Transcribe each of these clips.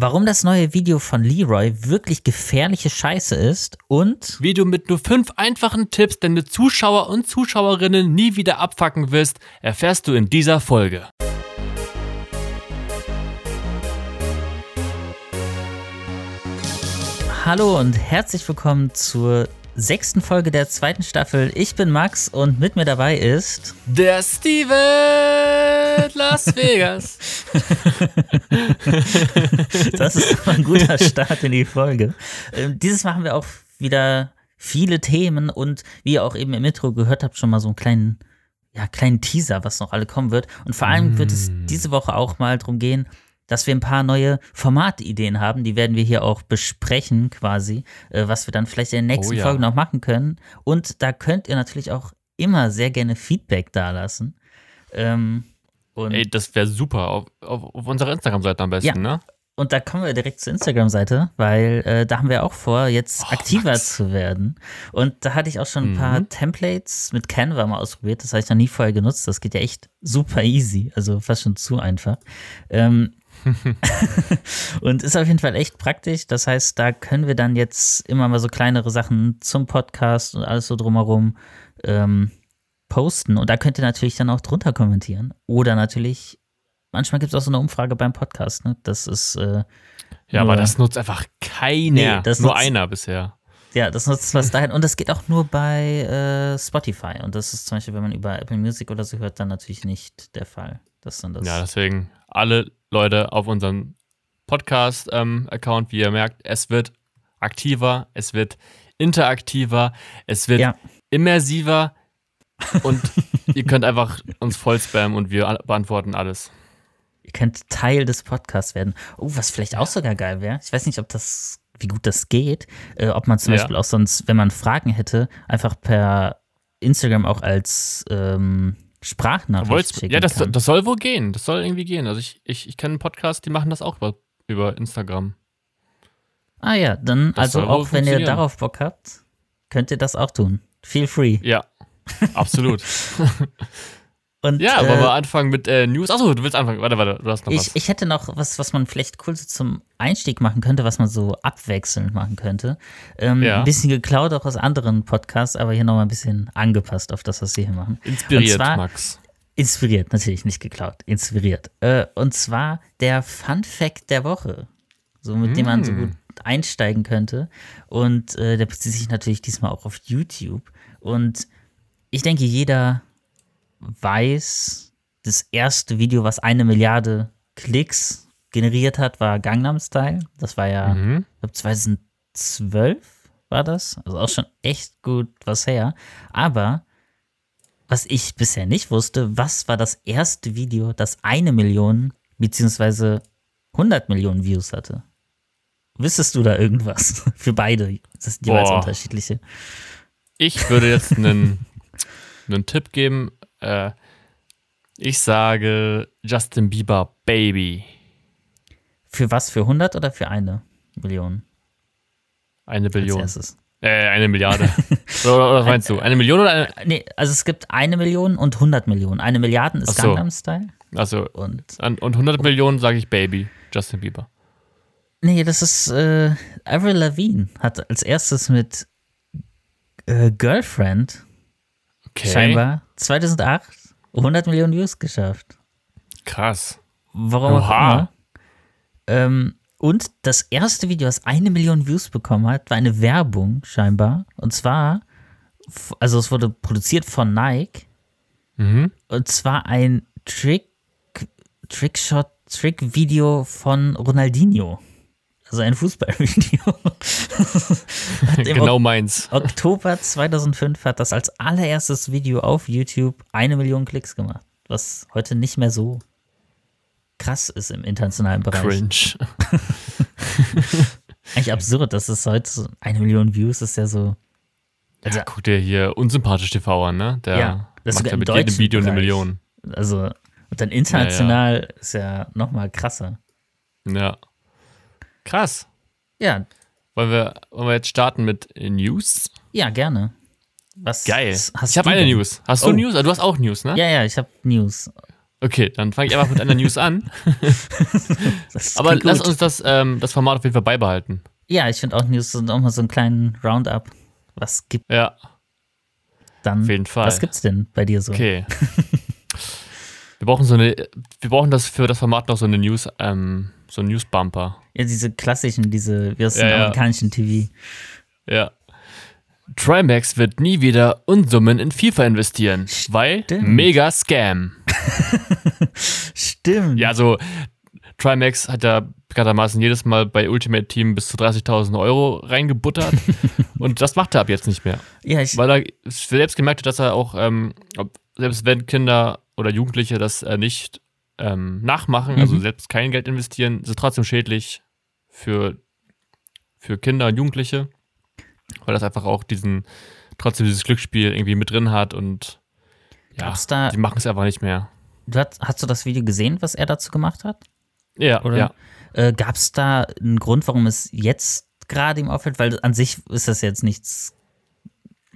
warum das neue Video von Leroy wirklich gefährliche Scheiße ist und wie du mit nur fünf einfachen Tipps deine Zuschauer und Zuschauerinnen nie wieder abfacken wirst, erfährst du in dieser Folge. Hallo und herzlich willkommen zur sechsten Folge der zweiten Staffel. Ich bin Max und mit mir dabei ist der Steven Las Vegas. das ist ein guter Start in die Folge. Ähm, dieses Mal haben wir auch wieder viele Themen und wie ihr auch eben im Intro gehört habt, schon mal so einen kleinen, ja, kleinen Teaser, was noch alle kommen wird. Und vor allem mm. wird es mm. diese Woche auch mal darum gehen, dass wir ein paar neue Formatideen haben. Die werden wir hier auch besprechen, quasi, äh, was wir dann vielleicht in den nächsten oh, ja. Folgen noch machen können. Und da könnt ihr natürlich auch immer sehr gerne Feedback dalassen. Ähm, Ey, das wäre super. Auf, auf, auf unserer Instagram-Seite am besten, ja. ne? Und da kommen wir direkt zur Instagram-Seite, weil äh, da haben wir auch vor, jetzt oh, aktiver Max. zu werden. Und da hatte ich auch schon ein paar mhm. Templates mit Canva mal ausprobiert. Das habe ich noch nie vorher genutzt. Das geht ja echt super easy, also fast schon zu einfach. Ähm, und ist auf jeden Fall echt praktisch. Das heißt, da können wir dann jetzt immer mal so kleinere Sachen zum Podcast und alles so drumherum ähm, posten. Und da könnt ihr natürlich dann auch drunter kommentieren. Oder natürlich, manchmal gibt es auch so eine Umfrage beim Podcast. Ne? Das ist. Äh, ja, nur, aber das nutzt einfach keiner. Nee, nur nutzt, einer bisher. Ja, das nutzt was dahin. Und das geht auch nur bei äh, Spotify. Und das ist zum Beispiel, wenn man über Apple Music oder so hört, dann natürlich nicht der Fall. Das dann das ja, deswegen alle Leute auf unserem Podcast-Account, ähm, wie ihr merkt, es wird aktiver, es wird interaktiver, es wird ja. immersiver und ihr könnt einfach uns voll spammen und wir beantworten alles. Ihr könnt Teil des Podcasts werden. Oh, was vielleicht auch sogar geil wäre. Ich weiß nicht, ob das, wie gut das geht. Äh, ob man zum ja. Beispiel auch sonst, wenn man Fragen hätte, einfach per Instagram auch als ähm, Sprachnachricht schicken Ja, das, kann. das soll wohl gehen. Das soll irgendwie gehen. Also ich, ich, ich kenne einen Podcast, die machen das auch über, über Instagram. Ah ja, dann, das also auch wenn ihr darauf Bock habt, könnt ihr das auch tun. Feel free. Ja, absolut. Und, ja, äh, wollen wir anfangen mit äh, News? Achso, du willst anfangen. Warte, warte, du hast noch ich, was. Ich hätte noch was, was man vielleicht cool so zum Einstieg machen könnte, was man so abwechselnd machen könnte. Ähm, ja. Ein bisschen geklaut auch aus anderen Podcasts, aber hier nochmal ein bisschen angepasst auf das, was sie hier machen. Inspiriert, zwar, Max. Inspiriert, natürlich, nicht geklaut. Inspiriert. Äh, und zwar der Fun Fact der Woche. So, mit mm. dem man so mm. gut einsteigen könnte. Und äh, der bezieht sich natürlich diesmal auch auf YouTube. Und ich denke, jeder weiß, das erste Video, was eine Milliarde Klicks generiert hat, war Gangnam Style. Das war ja, mhm. ich glaube, 2012 war das. Also auch schon echt gut was her. Aber was ich bisher nicht wusste, was war das erste Video, das eine Million beziehungsweise 100 Millionen Views hatte? Wüsstest du da irgendwas? Für beide. Das sind jeweils Boah. unterschiedliche. Ich würde jetzt einen, einen Tipp geben. Äh, ich sage Justin Bieber Baby. Für was? Für 100 oder für eine Million? Eine Billion. Äh, eine Milliarde. oder, was meinst du? Eine Million oder eine? Nee, also es gibt eine Million und 100 Millionen. Eine Milliarde ist so. Gangnam Style. Also und, und 100 Millionen sage ich Baby, Justin Bieber. Nee, das ist äh, Avril Lavigne hat als erstes mit äh, Girlfriend okay. scheinbar 2008 100 Millionen Views geschafft. Krass. Warum auch immer. Ähm, und das erste Video, das eine Million Views bekommen hat, war eine Werbung scheinbar. Und zwar, also es wurde produziert von Nike. Mhm. Und zwar ein Trick, Trickshot, Trick-Video von Ronaldinho. Also ein Fußballvideo. genau meins. Oktober 2005 hat das als allererstes Video auf YouTube eine Million Klicks gemacht. Was heute nicht mehr so krass ist im internationalen Bereich. Cringe. Eigentlich absurd, dass es heute so eine Million Views ist ja so. Also, ja, guck dir hier unsympathisch TV an, ne? Der ja, das macht ja mit jedem Video Bereich. eine Million. Also, und dann international ja, ja. ist ja nochmal krasser. Ja. Krass. Ja. Wollen wir, wollen wir jetzt starten mit News? Ja, gerne. Was Geil. ich habe eine News. Hast du oh. News? Ah, du hast auch News, ne? Ja, ja, ich habe News. Okay, dann fange ich einfach mit einer News an. Aber lass uns das, ähm, das Format auf jeden Fall beibehalten. Ja, ich finde auch News sind auch mal so einen kleinen Roundup. Was gibt Ja. dann? Auf jeden Fall. Was gibt's denn bei dir so? Okay. wir brauchen so eine, wir brauchen das für das Format noch so eine News, ähm, so ein News-Bumper. Ja, diese klassischen, diese, wie aus Ja, dem ja. amerikanischen TV. Ja. Trimax wird nie wieder Unsummen in FIFA investieren, weil Stimmt. mega Scam. Stimmt. Ja, also Trimax hat ja bekanntermaßen jedes Mal bei Ultimate Team bis zu 30.000 Euro reingebuttert und das macht er ab jetzt nicht mehr. ja ich, Weil er selbst gemerkt hat, dass er auch, ähm, selbst wenn Kinder oder Jugendliche das äh, nicht ähm, nachmachen, also Mhm. selbst kein Geld investieren, ist es trotzdem schädlich für, für Kinder und Jugendliche, weil das einfach auch diesen, trotzdem dieses Glücksspiel irgendwie mit drin hat und ja, da- die machen es einfach nicht mehr. hast, hast du das Video gesehen, was er dazu gemacht hat? Ja, Oder? ja. Äh, Gab es da einen Grund, warum es jetzt gerade ihm auffällt? Weil an sich ist das jetzt nichts,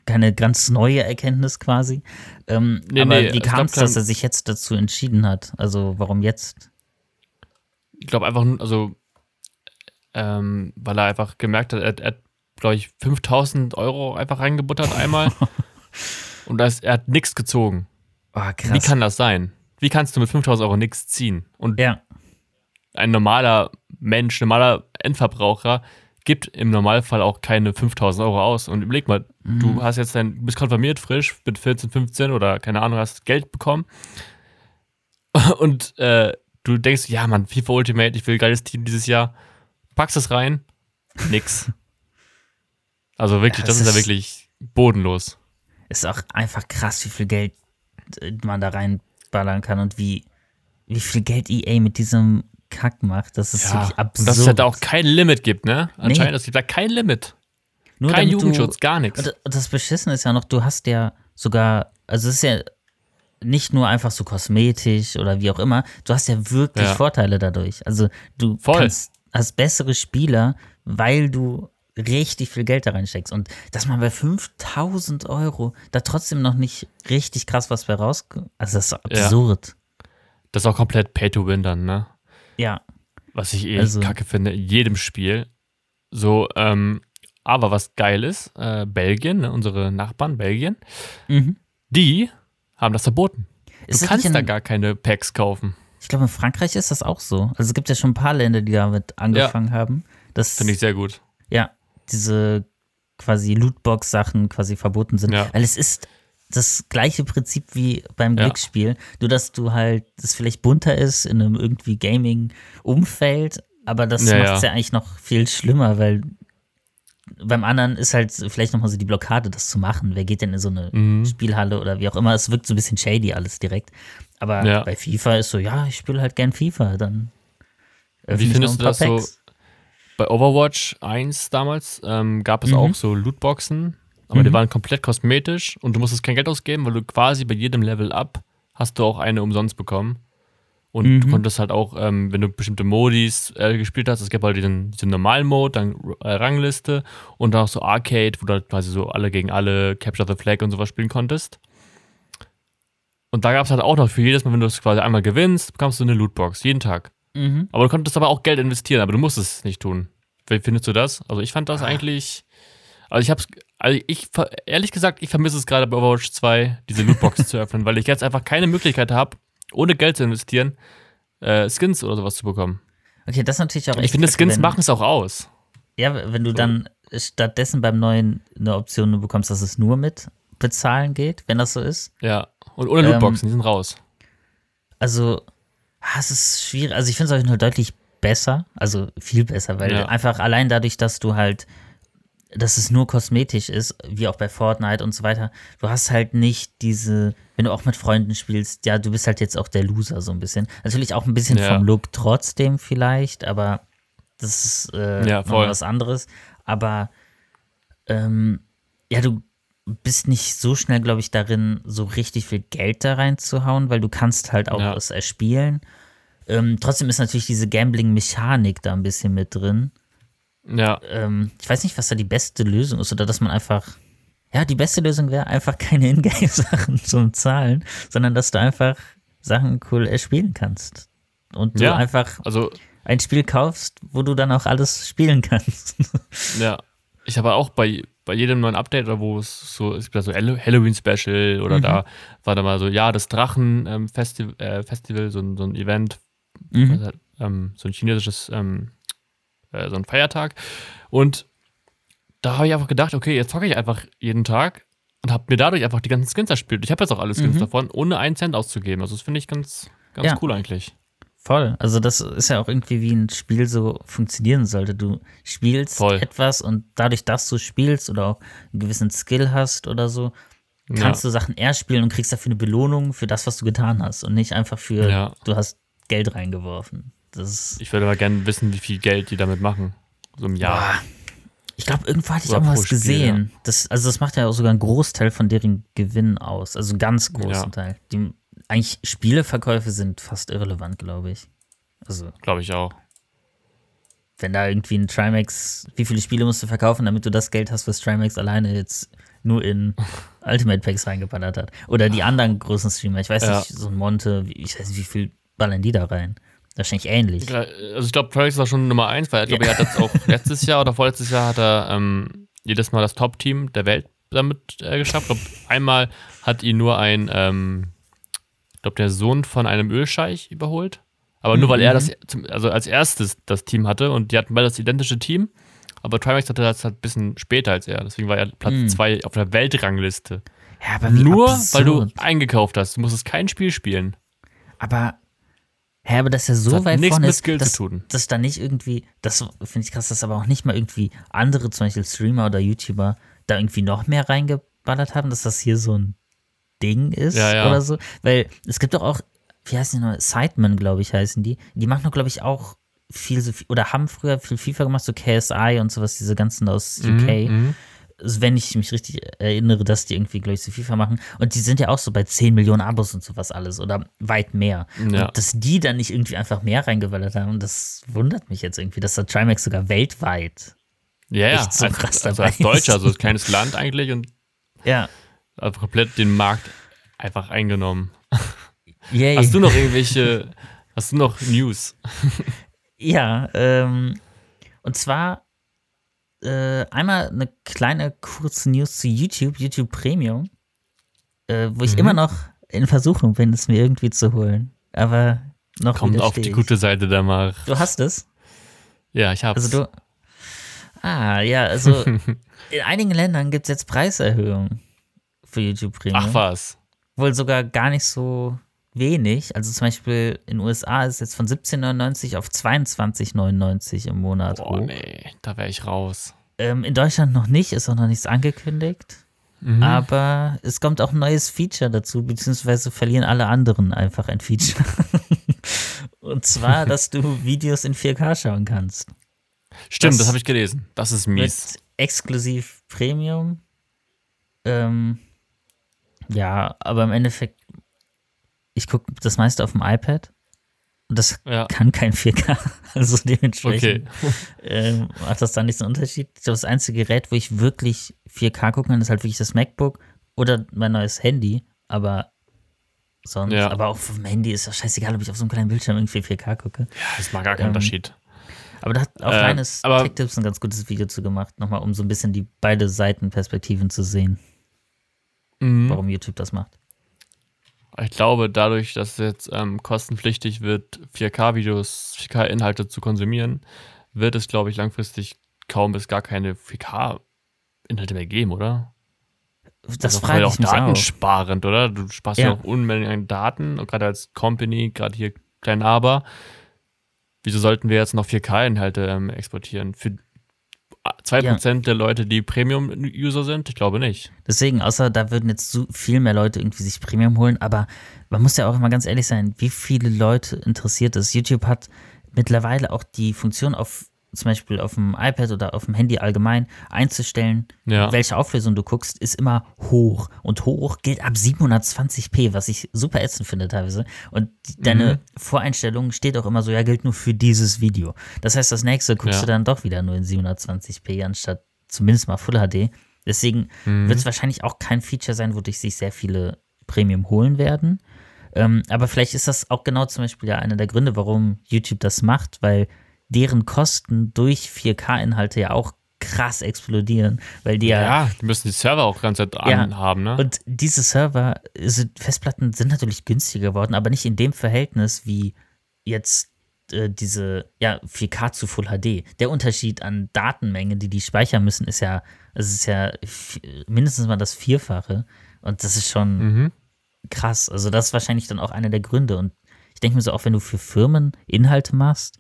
keine ganz neue Erkenntnis quasi. Ähm, Nee, aber nee, wie kam es, dass er sich jetzt dazu entschieden hat? Also warum jetzt? Ich glaube einfach, nur- also, ähm, weil er einfach gemerkt hat, er, er hat, glaube ich, 5000 Euro einfach reingebuttert einmal und das, er hat nichts gezogen. Oh. Wie kann das sein? Wie kannst du mit 5000 Euro nichts ziehen? Und ja, ein normaler Mensch, normaler Endverbraucher gibt im Normalfall auch keine 5000 Euro aus. Und überleg mal, Mhm. du hast jetzt dein, bist konfirmiert frisch mit 14, 15 oder keine Ahnung, hast Geld bekommen. Und äh, du denkst, ja, Mann, FIFA Ultimate, ich will ein geiles Team dieses Jahr. Packst es rein, nix. Also wirklich, Ja, das ist ja wirklich bodenlos. ist auch einfach krass, wie viel Geld äh, man da reinballern kann und wie, wie viel Geld EA mit diesem Kack macht. Das ist wirklich und absurd. dass es halt auch kein Limit gibt, ne? Anscheinend, es gibt da kein Limit. Nur kein damit du- Jugendschutz, gar nichts. Und das Beschissene ist ja noch, du hast ja sogar, also es ist ja nicht nur einfach so kosmetisch oder wie auch immer, du hast ja wirklich Ja. Vorteile dadurch. Also du kannst, hast bessere Spieler, weil du richtig viel Geld da reinsteckst. Und dass man bei 5000 Euro da trotzdem noch nicht richtig krass was bei rauskommt, also das ist absurd. Das ist auch komplett Pay to Win dann, ne? Ja. Was ich eh Also- kacke finde, in jedem Spiel. So, ähm, aber was geil ist, äh, Belgien, ne, unsere Nachbarn, Belgien, Mhm. die haben das verboten. Du Ist kannst da gar keine Packs kaufen. Ich glaube, in Frankreich ist das auch so. Also es gibt ja schon ein paar Länder, die damit angefangen haben. Das Finde ich sehr gut. ja, diese quasi Lootbox-Sachen quasi verboten sind. Ja. Weil es ist das gleiche Prinzip wie beim Ja. Glücksspiel, nur dass du halt, das vielleicht bunter ist in einem irgendwie Gaming-Umfeld, aber das Ja, macht es ja. ja eigentlich noch viel schlimmer, weil beim anderen ist halt vielleicht nochmal so die Blockade, das zu machen. Wer geht denn in so eine Mhm. Spielhalle oder wie auch immer? Es wirkt so ein bisschen shady alles direkt. Aber Ja. bei FIFA ist so, ja, ich spiele halt gern FIFA, dann Wie findest du das so? Packs. Bei Overwatch 1 damals ähm, gab es Mhm. auch so Lootboxen, aber die Mhm. waren komplett kosmetisch und du musstest kein Geld ausgeben, weil du quasi bei jedem Level up hast du auch eine umsonst bekommen. Und du Mhm. konntest halt auch, ähm, wenn du bestimmte Modis äh, gespielt hast, es gab halt diesen, diesen normalen Mode, dann äh, Rangliste und dann auch so Arcade, wo du halt quasi so alle gegen alle, Capture the Flag und sowas spielen konntest. Und da gab es halt auch noch für jedes Mal, wenn du es quasi einmal gewinnst, bekommst du eine Lootbox, jeden Tag. Mhm. Aber du konntest aber auch Geld investieren, aber du musstest es nicht tun. Wie findest du das? Also ich fand Ah. das eigentlich. Also ich hab's. Also ich ehrlich gesagt, ich vermisse es gerade bei Overwatch 2, diese Lootbox zu öffnen, weil ich jetzt einfach keine Möglichkeit habe, ohne Geld zu investieren, äh, Skins oder sowas zu bekommen. Okay, das ist natürlich auch Ich finde, Skins machen es auch aus. Ja, wenn du dann stattdessen beim neuen eine Option nur bekommst, dass es nur mit bezahlen geht, wenn das so ist. Ja. Und ohne Ähm, Lootboxen, die sind raus. Also, ah, es ist schwierig. Also, ich finde es auf jeden Fall deutlich besser. Also, viel besser, weil Ja. einfach allein dadurch, dass du halt, dass es nur kosmetisch ist, wie auch bei Fortnite und so weiter, du hast halt nicht diese, wenn du auch mit Freunden spielst, ja, du bist halt jetzt auch der Loser so ein bisschen. Natürlich auch ein bisschen Ja. vom Look trotzdem vielleicht, aber das ist äh, Ja, noch voll. was anderes. Aber ähm, ja, du bist nicht so schnell, glaube ich, darin, so richtig viel Geld da reinzuhauen, weil du kannst halt auch Ja. es erspielen. Ähm, trotzdem ist natürlich diese Gambling-Mechanik da ein bisschen mit drin. Ja. Ähm, ich weiß nicht, was da die beste Lösung ist, oder dass man einfach, ja, die beste Lösung wäre einfach keine Ingame-Sachen zum Zahlen, sondern dass du einfach Sachen cool erspielen kannst. Und du ja, einfach also, ein Spiel kaufst, wo du dann auch alles spielen kannst. Ja, ich habe auch bei, bei jedem neuen Update, oder wo es so, es gibt so Halloween-Special oder mhm. da war da mal so, ja, das Drachen-Festival, ähm, äh, Festival, so, ein, so ein Event, mhm. halt, ähm, so ein chinesisches, ähm, äh, so ein Feiertag. Und da habe ich einfach gedacht, okay, jetzt zocke ich einfach jeden Tag und habe mir dadurch einfach die ganzen Skins erspielt. Ich habe jetzt auch alle Skins mhm. davon, ohne einen Cent auszugeben. Also das finde ich ganz, ganz ja. cool eigentlich. Voll. Also das ist ja auch irgendwie wie ein Spiel so funktionieren sollte. Du spielst Voll. etwas und dadurch, dass du spielst oder auch einen gewissen Skill hast oder so, kannst ja. du Sachen eher spielen und kriegst dafür eine Belohnung für das, was du getan hast und nicht einfach für, ja. du hast Geld reingeworfen. Das ich würde aber gerne wissen, wie viel Geld die damit machen. So im Jahr. Boah. Ich glaube, irgendwo hatte ich auch mal was gesehen. Ja. Das, also das macht ja auch sogar einen Großteil von deren Gewinn aus. Also einen ganz großen ja. Teil. Die, eigentlich Spieleverkäufe sind fast irrelevant, glaube ich. Also. Glaube ich auch. Wenn da irgendwie ein Trimax, wie viele Spiele musst du verkaufen, damit du das Geld hast, was Trimax alleine jetzt nur in Ultimate Packs reingeballert hat. Oder die anderen großen Streamer. Ich weiß ja. nicht, so ein Monte, ich weiß nicht, wie viel ballern die da rein. Wahrscheinlich ähnlich. Also ich glaube, Travis war schon Nummer eins, weil ich glaube, er hat jetzt auch letztes Jahr oder vorletztes Jahr hat er ähm, jedes Mal das Top-Team der Welt damit äh, geschafft. Ich glaube, einmal hat ihn nur ein, ähm, ich glaube, der Sohn von einem Ölscheich überholt. Aber nur mhm. weil er das zum, also als erstes das Team hatte und die hatten beide das identische Team. Aber Trimax hatte das halt ein bisschen später als er. Deswegen war er Platz 2 mhm. auf der Weltrangliste. Ja, aber nur absurd. weil du eingekauft hast. Du musstest kein Spiel spielen. Aber Hä, aber das ist ja so das weit vorne mit Skill dass, zu tun. dass da nicht irgendwie, das finde ich krass, dass aber auch nicht mal irgendwie andere, zum Beispiel Streamer oder YouTuber, da irgendwie noch mehr reingeballert haben, dass das hier so ein Ding ist ja, ja. oder so. Weil es gibt doch auch, wie heißen die noch, Sidemen, glaube ich, heißen die. Die machen doch, glaube ich, auch viel so viel, oder haben früher viel FIFA gemacht, so KSI und sowas, diese ganzen aus UK. Mhm wenn ich mich richtig erinnere, dass die irgendwie, glaube ich, so FIFA machen. Und die sind ja auch so bei 10 Millionen Abos und sowas alles oder weit mehr. Ja. Und dass die dann nicht irgendwie einfach mehr reingewallert haben, das wundert mich jetzt irgendwie, dass der Trimax sogar weltweit ja, ja. so als, krass also als Deutscher, also ein kleines Land eigentlich und ja. Also komplett den Markt einfach eingenommen. Yay. Hast du noch irgendwelche, hast du noch News? ja, ähm, und zwar äh, einmal eine kleine kurze News zu YouTube, YouTube Premium, äh, wo ich mhm. immer noch in Versuchung bin, es mir irgendwie zu holen. Aber noch Kommt auf die gute Seite da mal. Du hast es? Ja, ich hab's. Also du. Ah, ja, also in einigen Ländern gibt es jetzt Preiserhöhungen für YouTube Premium. Ach was. Wohl sogar gar nicht so wenig. Also zum Beispiel in den USA ist es jetzt von 17,99 auf 22,99 im Monat. Hoch. nee, da wäre ich raus. Ähm, in Deutschland noch nicht, ist auch noch nichts angekündigt. Mhm. Aber es kommt auch ein neues Feature dazu, beziehungsweise verlieren alle anderen einfach ein Feature. Und zwar, dass du Videos in 4K schauen kannst. Stimmt, das, das habe ich gelesen. Das ist mies. exklusiv Premium. Ähm, ja, aber im Endeffekt ich gucke das meiste auf dem iPad. Und das ja. kann kein 4K. Also dementsprechend okay. ähm, macht das da nicht so einen Unterschied. Ich glaube, das einzige Gerät, wo ich wirklich 4K gucken kann, ist halt wirklich das MacBook oder mein neues Handy. Aber sonst, ja. aber auch auf dem Handy ist das scheißegal, ob ich auf so einem kleinen Bildschirm irgendwie 4K gucke. Ja, das macht gar keinen ähm, Unterschied. Aber da hat auch äh, Linus Tech Tips ein ganz gutes Video zu gemacht, nochmal, um so ein bisschen die beide Seitenperspektiven zu sehen. Mhm. Warum YouTube das macht. Ich glaube, dadurch, dass es jetzt ähm, kostenpflichtig wird, 4K-Videos, 4K-Inhalte zu konsumieren, wird es, glaube ich, langfristig kaum bis gar keine 4K-Inhalte mehr geben, oder? Das also frage auch datensparend, oder? Du sparst ja, ja auch Unmengen an Daten, gerade als Company, gerade hier klein aber. Wieso sollten wir jetzt noch 4K-Inhalte ähm, exportieren? Für 2% ja. der Leute, die Premium-User sind? Ich glaube nicht. Deswegen, außer da würden jetzt so viel mehr Leute irgendwie sich Premium holen, aber man muss ja auch immer ganz ehrlich sein, wie viele Leute interessiert es. YouTube hat mittlerweile auch die Funktion auf zum Beispiel auf dem iPad oder auf dem Handy allgemein einzustellen, ja. welche Auflösung du guckst, ist immer hoch. Und hoch gilt ab 720p, was ich super ätzend finde teilweise. Und deine mhm. Voreinstellung steht auch immer so, ja, gilt nur für dieses Video. Das heißt, das nächste guckst ja. du dann doch wieder nur in 720p, anstatt zumindest mal Full HD. Deswegen mhm. wird es wahrscheinlich auch kein Feature sein, wo dich sich sehr viele Premium holen werden. Ähm, aber vielleicht ist das auch genau zum Beispiel ja einer der Gründe, warum YouTube das macht, weil deren Kosten durch 4K-Inhalte ja auch krass explodieren, weil die ja. Ja, die müssen die Server auch ganz Zeit ja, anhaben, ne? Und diese Server, sind, Festplatten sind natürlich günstiger geworden, aber nicht in dem Verhältnis wie jetzt äh, diese ja, 4K zu Full HD. Der Unterschied an Datenmenge, die die speichern müssen, ist ja, es ist ja mindestens mal das Vierfache. Und das ist schon mhm. krass. Also, das ist wahrscheinlich dann auch einer der Gründe. Und ich denke mir so, auch wenn du für Firmen Inhalte machst,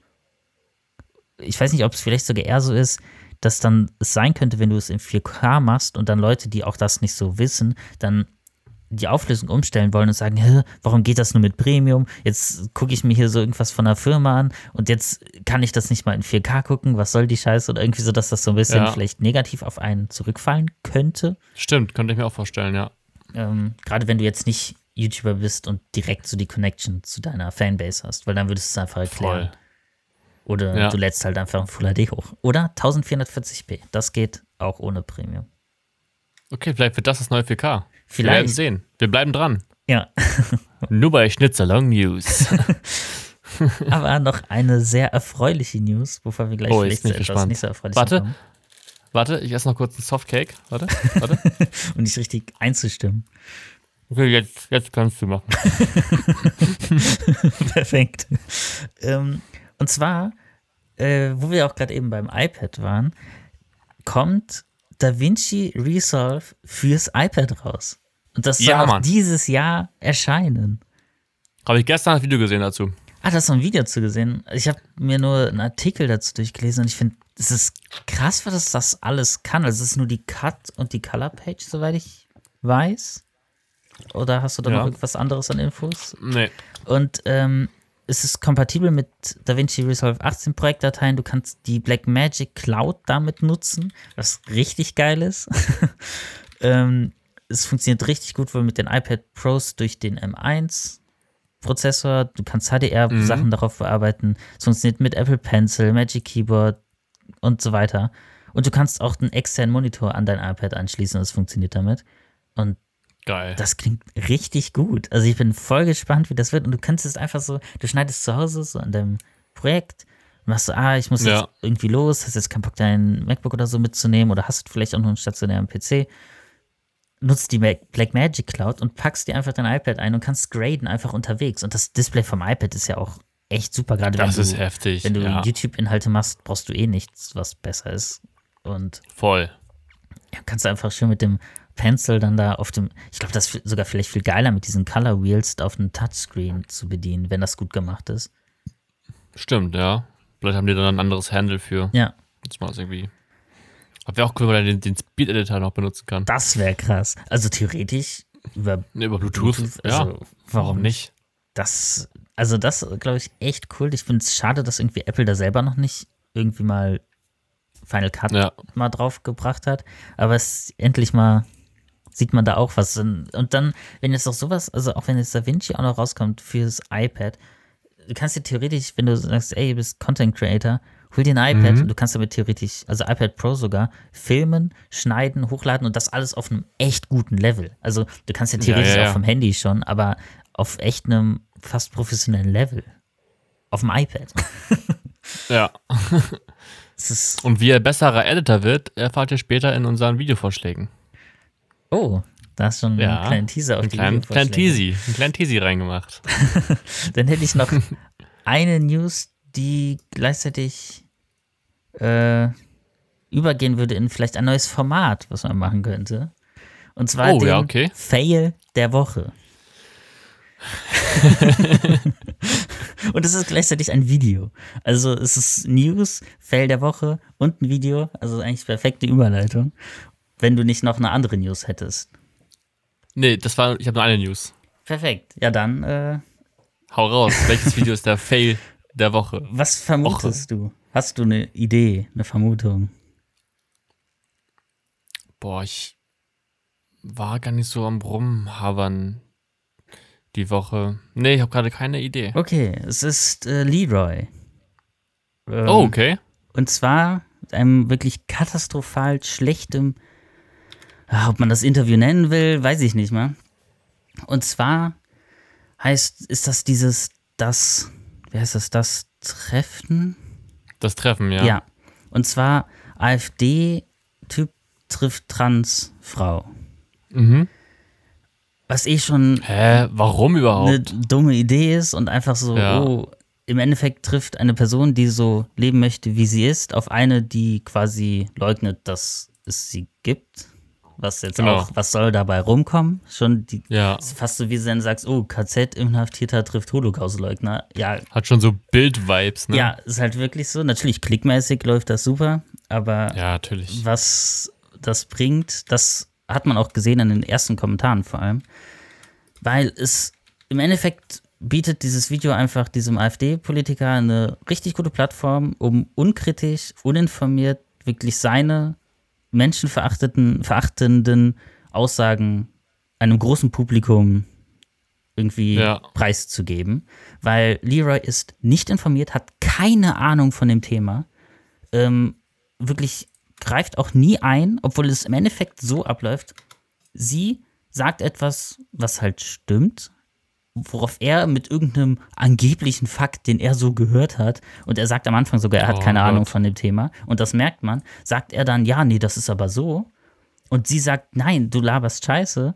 ich weiß nicht, ob es vielleicht sogar eher so ist, dass dann es sein könnte, wenn du es in 4K machst und dann Leute, die auch das nicht so wissen, dann die Auflösung umstellen wollen und sagen, warum geht das nur mit Premium? Jetzt gucke ich mir hier so irgendwas von der Firma an und jetzt kann ich das nicht mal in 4K gucken. Was soll die Scheiße? Oder irgendwie so, dass das so ein bisschen ja. vielleicht negativ auf einen zurückfallen könnte. Stimmt, könnte ich mir auch vorstellen, ja. Ähm, Gerade wenn du jetzt nicht YouTuber bist und direkt so die Connection zu deiner Fanbase hast, weil dann würdest du es einfach erklären. Voll. Oder ja. du lädst halt einfach ein Full HD hoch. Oder 1440p. Das geht auch ohne Premium. Okay, vielleicht wird das das neue 4K. Vielleicht. Wir werden sehen. Wir bleiben dran. Ja. Nur bei Schnitzerlong News. Aber noch eine sehr erfreuliche News, wovon wir gleich oh, vielleicht etwas gespannt. nicht so erfreulich Warte, kommen. warte, ich esse noch kurz einen Softcake. Warte, warte. um dich richtig einzustimmen. Okay, jetzt, jetzt kannst du machen. Perfekt. Ähm, und zwar, äh, wo wir auch gerade eben beim iPad waren, kommt DaVinci Resolve fürs iPad raus. Und das soll ja, auch dieses Jahr erscheinen. Habe ich gestern ein Video gesehen dazu. Ah, da hast du ein Video dazu gesehen. Ich habe mir nur einen Artikel dazu durchgelesen und ich finde, es ist krass, was das alles kann. Also es ist nur die Cut und die Color Page, soweit ich weiß. Oder hast du da ja. noch irgendwas anderes an Infos? Nee. Und ähm, es ist kompatibel mit DaVinci Resolve 18 Projektdateien. Du kannst die Blackmagic Cloud damit nutzen, was richtig geil ist. ähm, es funktioniert richtig gut wohl mit den iPad Pros durch den M1 Prozessor. Du kannst HDR-Sachen mhm. darauf bearbeiten. Es funktioniert mit Apple Pencil, Magic Keyboard und so weiter. Und du kannst auch einen externen Monitor an dein iPad anschließen und es funktioniert damit. Und Geil. Das klingt richtig gut. Also ich bin voll gespannt, wie das wird. Und du kannst es einfach so, du schneidest zu Hause so an deinem Projekt und machst so, ah, ich muss ja. jetzt irgendwie los, hast jetzt keinen Bock, dein MacBook oder so mitzunehmen oder hast vielleicht auch noch einen stationären PC. Nutzt die Blackmagic Cloud und packst dir einfach dein iPad ein und kannst graden einfach unterwegs. Und das Display vom iPad ist ja auch echt super, gerade wenn du, heftig, wenn du ja. YouTube-Inhalte machst, brauchst du eh nichts, was besser ist. Und voll. Ja, kannst du einfach schön mit dem Pencil dann da auf dem, ich glaube, das ist sogar vielleicht viel geiler mit diesen Color Wheels auf dem Touchscreen zu bedienen, wenn das gut gemacht ist. Stimmt, ja. Vielleicht haben die dann ein anderes Handle für. Ja. Das war irgendwie. Aber wäre auch cool, wenn man den, den Speed Editor noch benutzen kann. Das wäre krass. Also theoretisch über, nee, über Bluetooth. Bluetooth also ja. Warum nicht? Das, also das glaube ich echt cool. Ich finde es schade, dass irgendwie Apple da selber noch nicht irgendwie mal Final Cut ja. mal drauf gebracht hat. Aber es endlich mal sieht man da auch was. Und dann, wenn jetzt auch sowas, also auch wenn jetzt Da Vinci auch noch rauskommt fürs iPad, du kannst dir theoretisch, wenn du sagst, ey, du bist Content Creator, hol dir ein iPad mhm. und du kannst damit theoretisch, also iPad Pro sogar, filmen, schneiden, hochladen und das alles auf einem echt guten Level. Also du kannst ja theoretisch ja, ja, ja. auch vom Handy schon, aber auf echt einem fast professionellen Level. Auf dem iPad. ja. und wie er besserer Editor wird, erfahrt ihr später in unseren Videovorschlägen. Oh, da hast du schon ja, einen kleinen Teaser auf die kleinen, kleinen Teasy, einen kleinen Teasy reingemacht. Dann hätte ich noch eine News, die gleichzeitig äh, übergehen würde in vielleicht ein neues Format, was man machen könnte. Und zwar oh, den ja, okay. Fail der Woche. und es ist gleichzeitig ein Video. Also es ist News, Fail der Woche und ein Video. Also eigentlich perfekte Überleitung wenn du nicht noch eine andere News hättest. Nee, das war, ich habe nur eine News. Perfekt. Ja, dann. Äh, Hau raus. Welches Video ist der Fail der Woche? Was vermutest Woche. du? Hast du eine Idee, eine Vermutung? Boah, ich war gar nicht so am Rumhavern die Woche. Nee, ich habe gerade keine Idee. Okay, es ist äh, Leroy. Ähm, oh, okay. Und zwar mit einem wirklich katastrophal schlechtem ob man das Interview nennen will, weiß ich nicht mal. Und zwar heißt, ist das dieses, das, wie heißt das, das Treffen? Das Treffen, ja. Ja. Und zwar AfD-Typ trifft Transfrau. Mhm. Was eh schon Hä, warum überhaupt? eine dumme Idee ist und einfach so, Ja. oh, im Endeffekt trifft eine Person, die so leben möchte, wie sie ist, auf eine, die quasi leugnet, dass es sie gibt. Was jetzt Genau. auch, was soll dabei rumkommen? Schon die, Ja, ist fast so, wie du dann sagst, oh, KZ-Inhaftierter trifft Holocaust-Leugner. Ja, hat schon so Bild-Vibes, ne? ja, ist halt wirklich so. Natürlich klickmäßig läuft das super, aber Ja, natürlich. was das bringt, das hat man auch gesehen in den ersten Kommentaren vor allem. Weil es im Endeffekt bietet dieses Video einfach diesem AfD-Politiker eine richtig gute Plattform, um unkritisch, uninformiert wirklich seine menschenverachtenden verachtenden Aussagen einem großen Publikum irgendwie Ja. preiszugeben. Weil Leroy ist nicht informiert, hat keine Ahnung von dem Thema, ähm, wirklich greift auch nie ein, obwohl es im Endeffekt so abläuft. Sie sagt etwas, was halt stimmt, worauf er mit irgendeinem angeblichen Fakt, den er so gehört hat, und er sagt am Anfang sogar, er hat Oh keine Gott. Ahnung von dem Thema, und das merkt man, sagt er dann, ja, nee, das ist aber so. Und sie sagt, nein, du laberst Scheiße.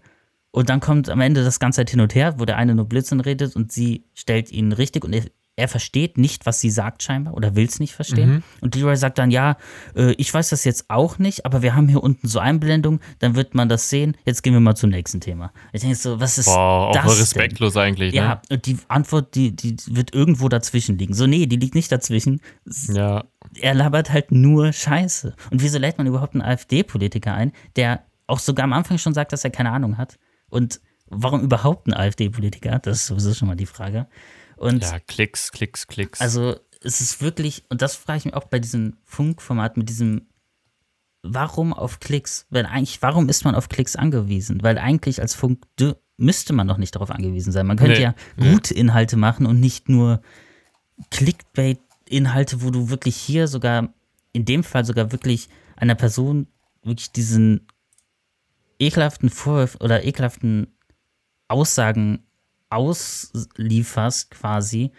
Und dann kommt am Ende das ganze Zeit hin und her, wo der eine nur Blödsinn redet und sie stellt ihn richtig und er, er versteht nicht, was sie sagt scheinbar oder will es nicht verstehen. Und Leroy sagt dann, ja, äh, ich weiß das jetzt auch nicht, aber wir haben hier unten so Einblendung, dann wird man das sehen. Jetzt gehen wir mal zum nächsten Thema. Ich denke so, was ist Boah, auch das denn? respektlos eigentlich, Ja, und die Antwort, die, die wird irgendwo dazwischen liegen. So, nee, die liegt nicht dazwischen. ne? Ja, Er labert halt nur Scheiße. Und wieso lädt man überhaupt einen AfD-Politiker ein, der auch sogar am Anfang schon sagt, dass er keine Ahnung hat? Und warum überhaupt ein AfD-Politiker? Das ist sowieso schon mal die Frage. Und ja, Klicks, Klicks, Klicks. also es ist wirklich, und das frage ich mich auch bei diesem Funkformat mit diesem, warum auf Klicks? Weil eigentlich, warum ist man auf Klicks angewiesen? Weil eigentlich als Funk müsste man doch nicht darauf angewiesen sein. Man könnte Nee, ja gute Inhalte machen und nicht nur Clickbait-Inhalte, wo du wirklich hier sogar, in dem Fall sogar wirklich einer Person wirklich diesen ekelhaften Vorwurf oder ekelhaften Aussagen auslieferst quasi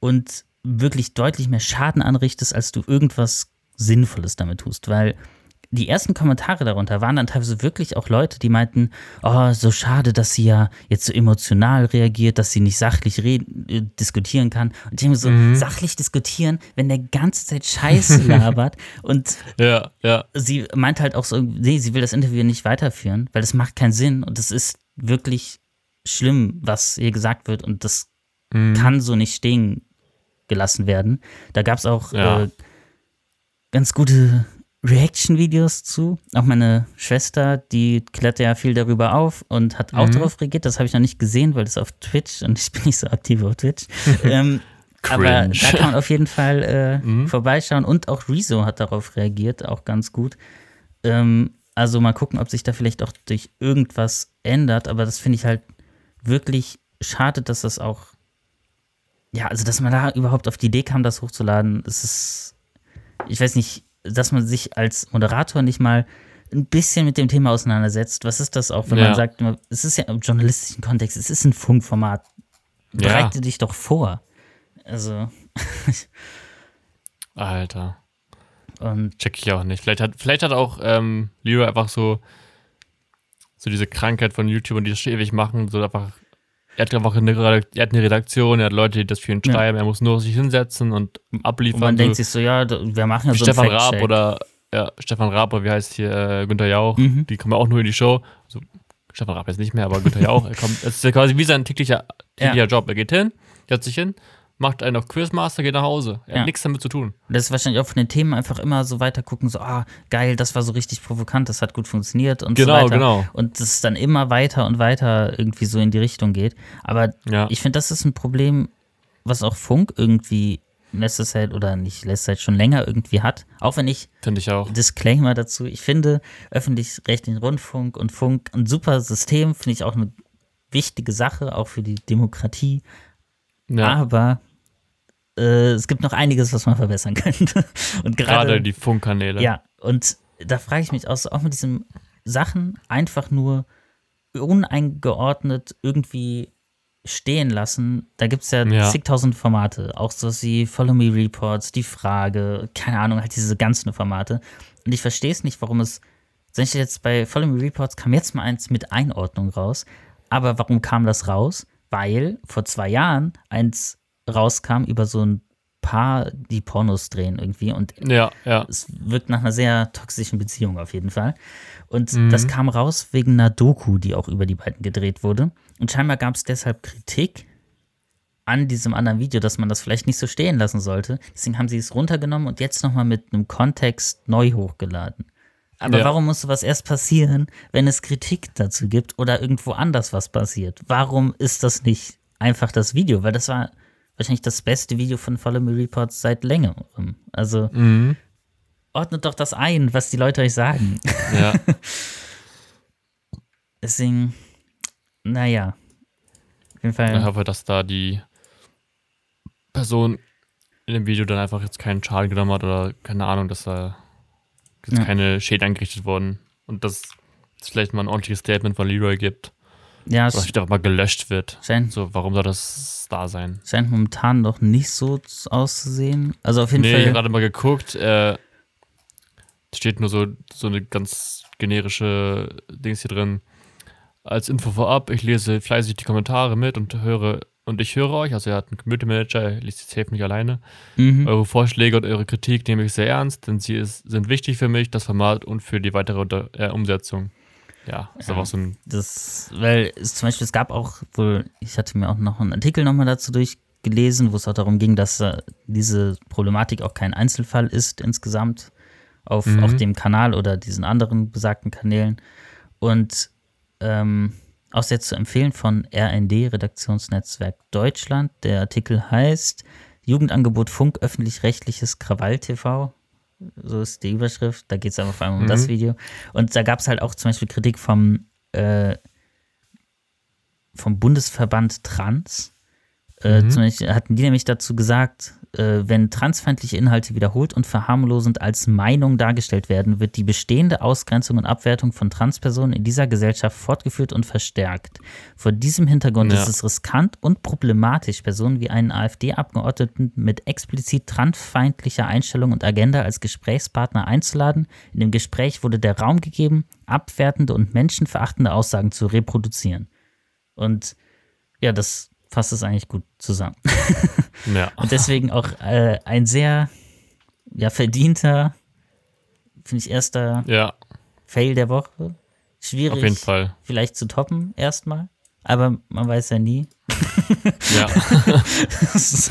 und wirklich deutlich mehr Schaden anrichtest, als du irgendwas Sinnvolles damit tust. Weil die ersten Kommentare darunter waren dann teilweise wirklich auch Leute, die meinten, oh, so schade, dass sie ja jetzt so emotional reagiert, dass sie nicht sachlich reden, äh, diskutieren kann. Und ich denke so, sachlich diskutieren, wenn der ganze Zeit Scheiße labert und ja, ja. sie meint halt auch so, nee, sie will das Interview nicht weiterführen, weil das macht keinen Sinn und es ist wirklich schlimm, was hier gesagt wird und das Mhm. kann so nicht stehen gelassen werden. Da gab es auch Ja. äh, ganz gute Reaction-Videos zu. Auch meine Schwester, die klärt ja viel darüber auf und hat auch Mhm. darauf reagiert. Das habe ich noch nicht gesehen, weil das auf Twitch und ich bin nicht so aktiv auf Twitch. ähm, aber da kann man auf jeden Fall äh, Mhm. vorbeischauen. Und auch Rezo hat darauf reagiert, auch ganz gut. Ähm, also mal gucken, ob sich da vielleicht auch durch irgendwas ändert. Aber das finde ich halt wirklich schade, dass das auch, ja, also dass man da überhaupt auf die Idee kam, das hochzuladen. Es ist, ich weiß nicht, dass man sich als Moderator nicht mal ein bisschen mit dem Thema auseinandersetzt. Was ist das auch, wenn Ja. man sagt, es ist ja im journalistischen Kontext, es ist ein Funkformat. Ja. Bereite dich doch vor. Also, Alter. und Check ich auch nicht. Vielleicht hat, vielleicht hat auch ähm, Leroy einfach so, so diese Krankheit von YouTubern, die das schon ewig machen, so einfach. Er hat einfach eine, er hat eine Redaktion, er hat Leute, die das für ihn Ja. schreiben, er muss nur sich hinsetzen und und abliefern. man so, denkt sich so, ja, wir machen ja so Stefan Raab oder ja, Stefan Raab oder wie heißt hier äh, Günther Jauch, Mhm. die kommen auch nur in die Show. Also, Stefan Raab jetzt nicht mehr, aber Günther Jauch, er kommt, es ist ja quasi wie sein täglicher, täglicher Job. Er geht hin, setzt sich hin, macht einen auf Quizmaster, geht nach Hause. Er Ja. hat nichts damit zu tun. Das ist wahrscheinlich auch von den Themen einfach immer so weiter gucken, so, ah, geil, das war so richtig provokant, das hat gut funktioniert und Genau, so weiter. genau. Und das dann immer weiter und weiter irgendwie so in die Richtung geht. Aber Ja. ich finde, das ist ein Problem, was auch Funk irgendwie in letzter Zeit oder nicht letzter Zeit schon länger irgendwie hat. Auch wenn ich Finde ich auch. Disclaimer dazu, ich finde öffentlich-rechtlichen Rundfunk und Funk ein super System, finde ich auch eine wichtige Sache, auch für die Demokratie. Ja. Aber äh, es gibt noch einiges, was man verbessern könnte. Und gerade, Gerade die Funkkanäle. ja, und da frage ich mich auch, auch mit diesen Sachen einfach nur uneingeordnet irgendwie stehen lassen. Da gibt es ja, ja, zigtausend Formate. Auch so wie Follow Me Reports, Die Frage, keine Ahnung, halt diese ganzen Formate. Und ich verstehe es nicht, warum es, zum Beispiel jetzt bei Follow Me Reports kam jetzt mal eins mit Einordnung raus. Aber warum kam das raus? Weil vor zwei Jahren eins rauskam über so ein Paar, die Pornos drehen irgendwie. Und ja, ja. es wirkt nach einer sehr toxischen Beziehung auf jeden Fall. Und mhm. das kam raus wegen einer Doku, die auch über die beiden gedreht wurde. Und scheinbar gab es deshalb Kritik an diesem anderen Video, dass man das vielleicht nicht so stehen lassen sollte. Deswegen haben sie es runtergenommen und jetzt nochmal mit einem Kontext neu hochgeladen. Aber ja. warum muss sowas erst passieren, wenn es Kritik dazu gibt oder irgendwo anders was passiert? Warum ist das nicht einfach das Video? Weil das war wahrscheinlich das beste Video von Follow Me Reports seit längerem. Also mhm. ordnet doch das ein, was die Leute euch sagen. Ja. Deswegen, naja. Auf jeden Fall. Ich hoffe, dass da die Person in dem Video dann einfach jetzt keinen Schaden genommen hat oder keine Ahnung, dass da jetzt ja. keine Schäden angerichtet wurden. Und dass es vielleicht mal ein ordentliches Statement von Leroy gibt. Ja, es vielleicht auch mal gelöscht wird. Scheint, so, warum soll das da sein? Scheint momentan noch nicht so auszusehen. Also auf jeden nee, Fall. Ich habe gerade mal geguckt. Äh, steht nur so, so eine ganz generische Dings hier drin. Als Info vorab, ich lese fleißig die Kommentare mit und höre und ich höre euch, also er hat einen Community Manager, er liest die Safe nicht alleine. Mhm. Eure Vorschläge und eure Kritik nehme ich sehr ernst, denn sie ist, sind wichtig für mich, das Format und für die weitere Unter äh, Umsetzung. Ja, ist ja, aber so ein. Das, weil es zum Beispiel, es gab auch wohl, ich hatte mir auch noch einen Artikel nochmal dazu durchgelesen, wo es auch darum ging, dass äh, diese Problematik auch kein Einzelfall ist insgesamt auf, mhm. auf dem Kanal oder diesen anderen besagten Kanälen. Und ähm, auch sehr zu empfehlen von RND, Redaktionsnetzwerk Deutschland. Der Artikel heißt Jugendangebot Funk, öffentlich-rechtliches Krawall-TV so ist die Überschrift. Da geht es aber vor allem um mhm. das Video. Und da gab es halt auch zum Beispiel Kritik vom, äh, vom Bundesverband Trans. Äh, mhm. Zum Beispiel hatten die nämlich dazu gesagt, äh, wenn transfeindliche Inhalte wiederholt und verharmlosend als Meinung dargestellt werden, wird die bestehende Ausgrenzung und Abwertung von Transpersonen in dieser Gesellschaft fortgeführt und verstärkt. Vor diesem Hintergrund ja. ist es riskant und problematisch, Personen wie einen AfD-Abgeordneten mit explizit transfeindlicher Einstellung und Agenda als Gesprächspartner einzuladen. In dem Gespräch wurde der Raum gegeben, abwertende und menschenverachtende Aussagen zu reproduzieren. Und ja, das fasst es eigentlich gut zusammen. Ja. Und deswegen auch äh, ein sehr ja, verdienter, finde ich, erster ja. Fail der Woche. Schwierig, Auf jeden Fall. vielleicht zu toppen erstmal, aber man weiß ja nie. Ja. ist,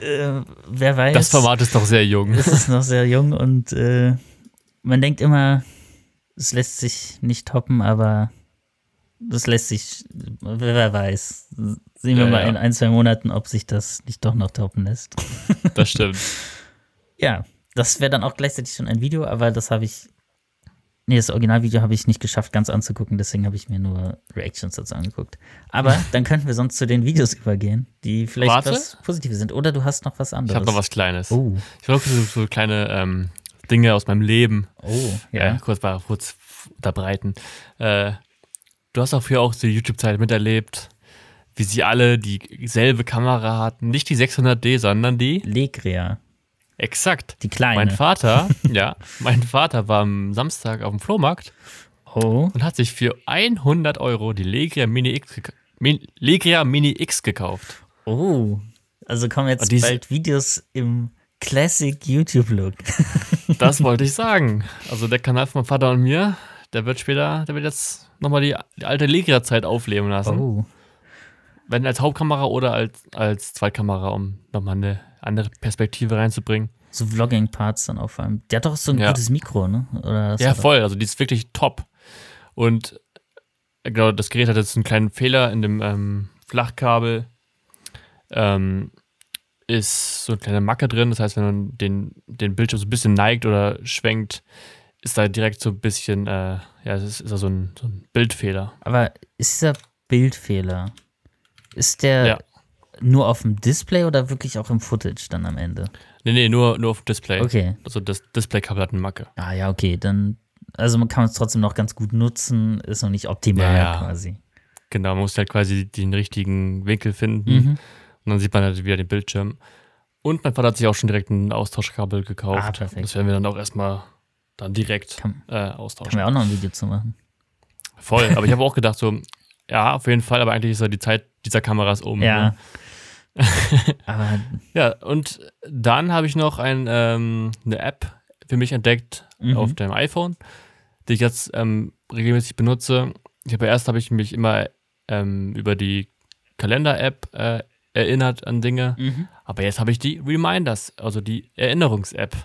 äh, wer weiß. Das Format ist doch sehr jung. Es ist noch sehr jung und äh, man denkt immer, es lässt sich nicht toppen, aber das lässt sich, wer weiß. Sehen wir ja, mal ja. in ein, zwei Monaten, ob sich das nicht doch noch toppen lässt. Das stimmt. ja, das wäre dann auch gleichzeitig schon ein Video, aber das habe ich. Nee, das Originalvideo habe ich nicht geschafft, ganz anzugucken, deswegen habe ich mir nur Reactions dazu angeguckt. Aber dann könnten wir sonst zu den Videos übergehen, die vielleicht Warte. was Positives sind. Oder du hast noch was anderes. Ich habe noch was Kleines. Oh. Ich habe so, so kleine ähm, Dinge aus meinem Leben oh, ja. äh, kurz, kurz unterbreiten. Äh, du hast auch früher auch die YouTube-Zeit miterlebt, wie sie alle dieselbe Kamera hatten. Nicht die 600D, sondern die Legria. Exakt. Die kleine. Mein Vater, ja, mein Vater war am Samstag auf dem Flohmarkt oh. und hat sich für 100 Euro die Legria Mini X, Legria Mini X gekauft. Oh, also kommen jetzt bald Videos im Classic YouTube-Look. das wollte ich sagen. Also der Kanal von meinem Vater und mir, der wird später, der wird jetzt nochmal die, die alte Legria-Zeit aufleben lassen. Oh. Wenn als Hauptkamera oder als, als Zweitkamera, um nochmal eine andere Perspektive reinzubringen. So Vlogging-Parts dann auch vor allem. Der hat doch so ein ja. gutes Mikro, ne? ja, voll. Also die ist wirklich top. Und genau, das Gerät hat jetzt einen kleinen Fehler in dem ähm, Flachkabel. Ähm, ist so eine kleine Macke drin. Das heißt, wenn man den, den Bildschirm so ein bisschen neigt oder schwenkt, ist da direkt so ein bisschen, äh, ja, es ist, ist da so ein, so ein Bildfehler. Aber ist dieser Bildfehler, ist der ja. nur auf dem Display oder wirklich auch im Footage dann am Ende? Nee, nee, nur, nur auf dem Display. Okay. Also das Display-Kabel hat eine Macke. Ah ja, okay, dann, also man kann es trotzdem noch ganz gut nutzen, ist noch nicht optimal ja, quasi. Genau, man muss halt quasi den richtigen Winkel finden. Mhm. Und dann sieht man halt wieder den Bildschirm. Und mein Vater hat sich auch schon direkt ein Austauschkabel gekauft. Ah, perfekt. Das werden wir dann auch erstmal dann direkt kann, äh, austauschen. Können wir auch noch ein Video zu machen. Voll, aber ich habe auch gedacht, so, ja, auf jeden Fall, aber eigentlich ist ja die Zeit dieser Kameras um. Ja. Ne? aber ja, und dann habe ich noch ein, ähm, eine App für mich entdeckt mhm. auf dem iPhone, die ich jetzt ähm, regelmäßig benutze. Ich habe erst habe ich mich immer ähm, über die Kalender-App äh, erinnert an Dinge, mhm. aber jetzt habe ich die Reminders, also die Erinnerungs-App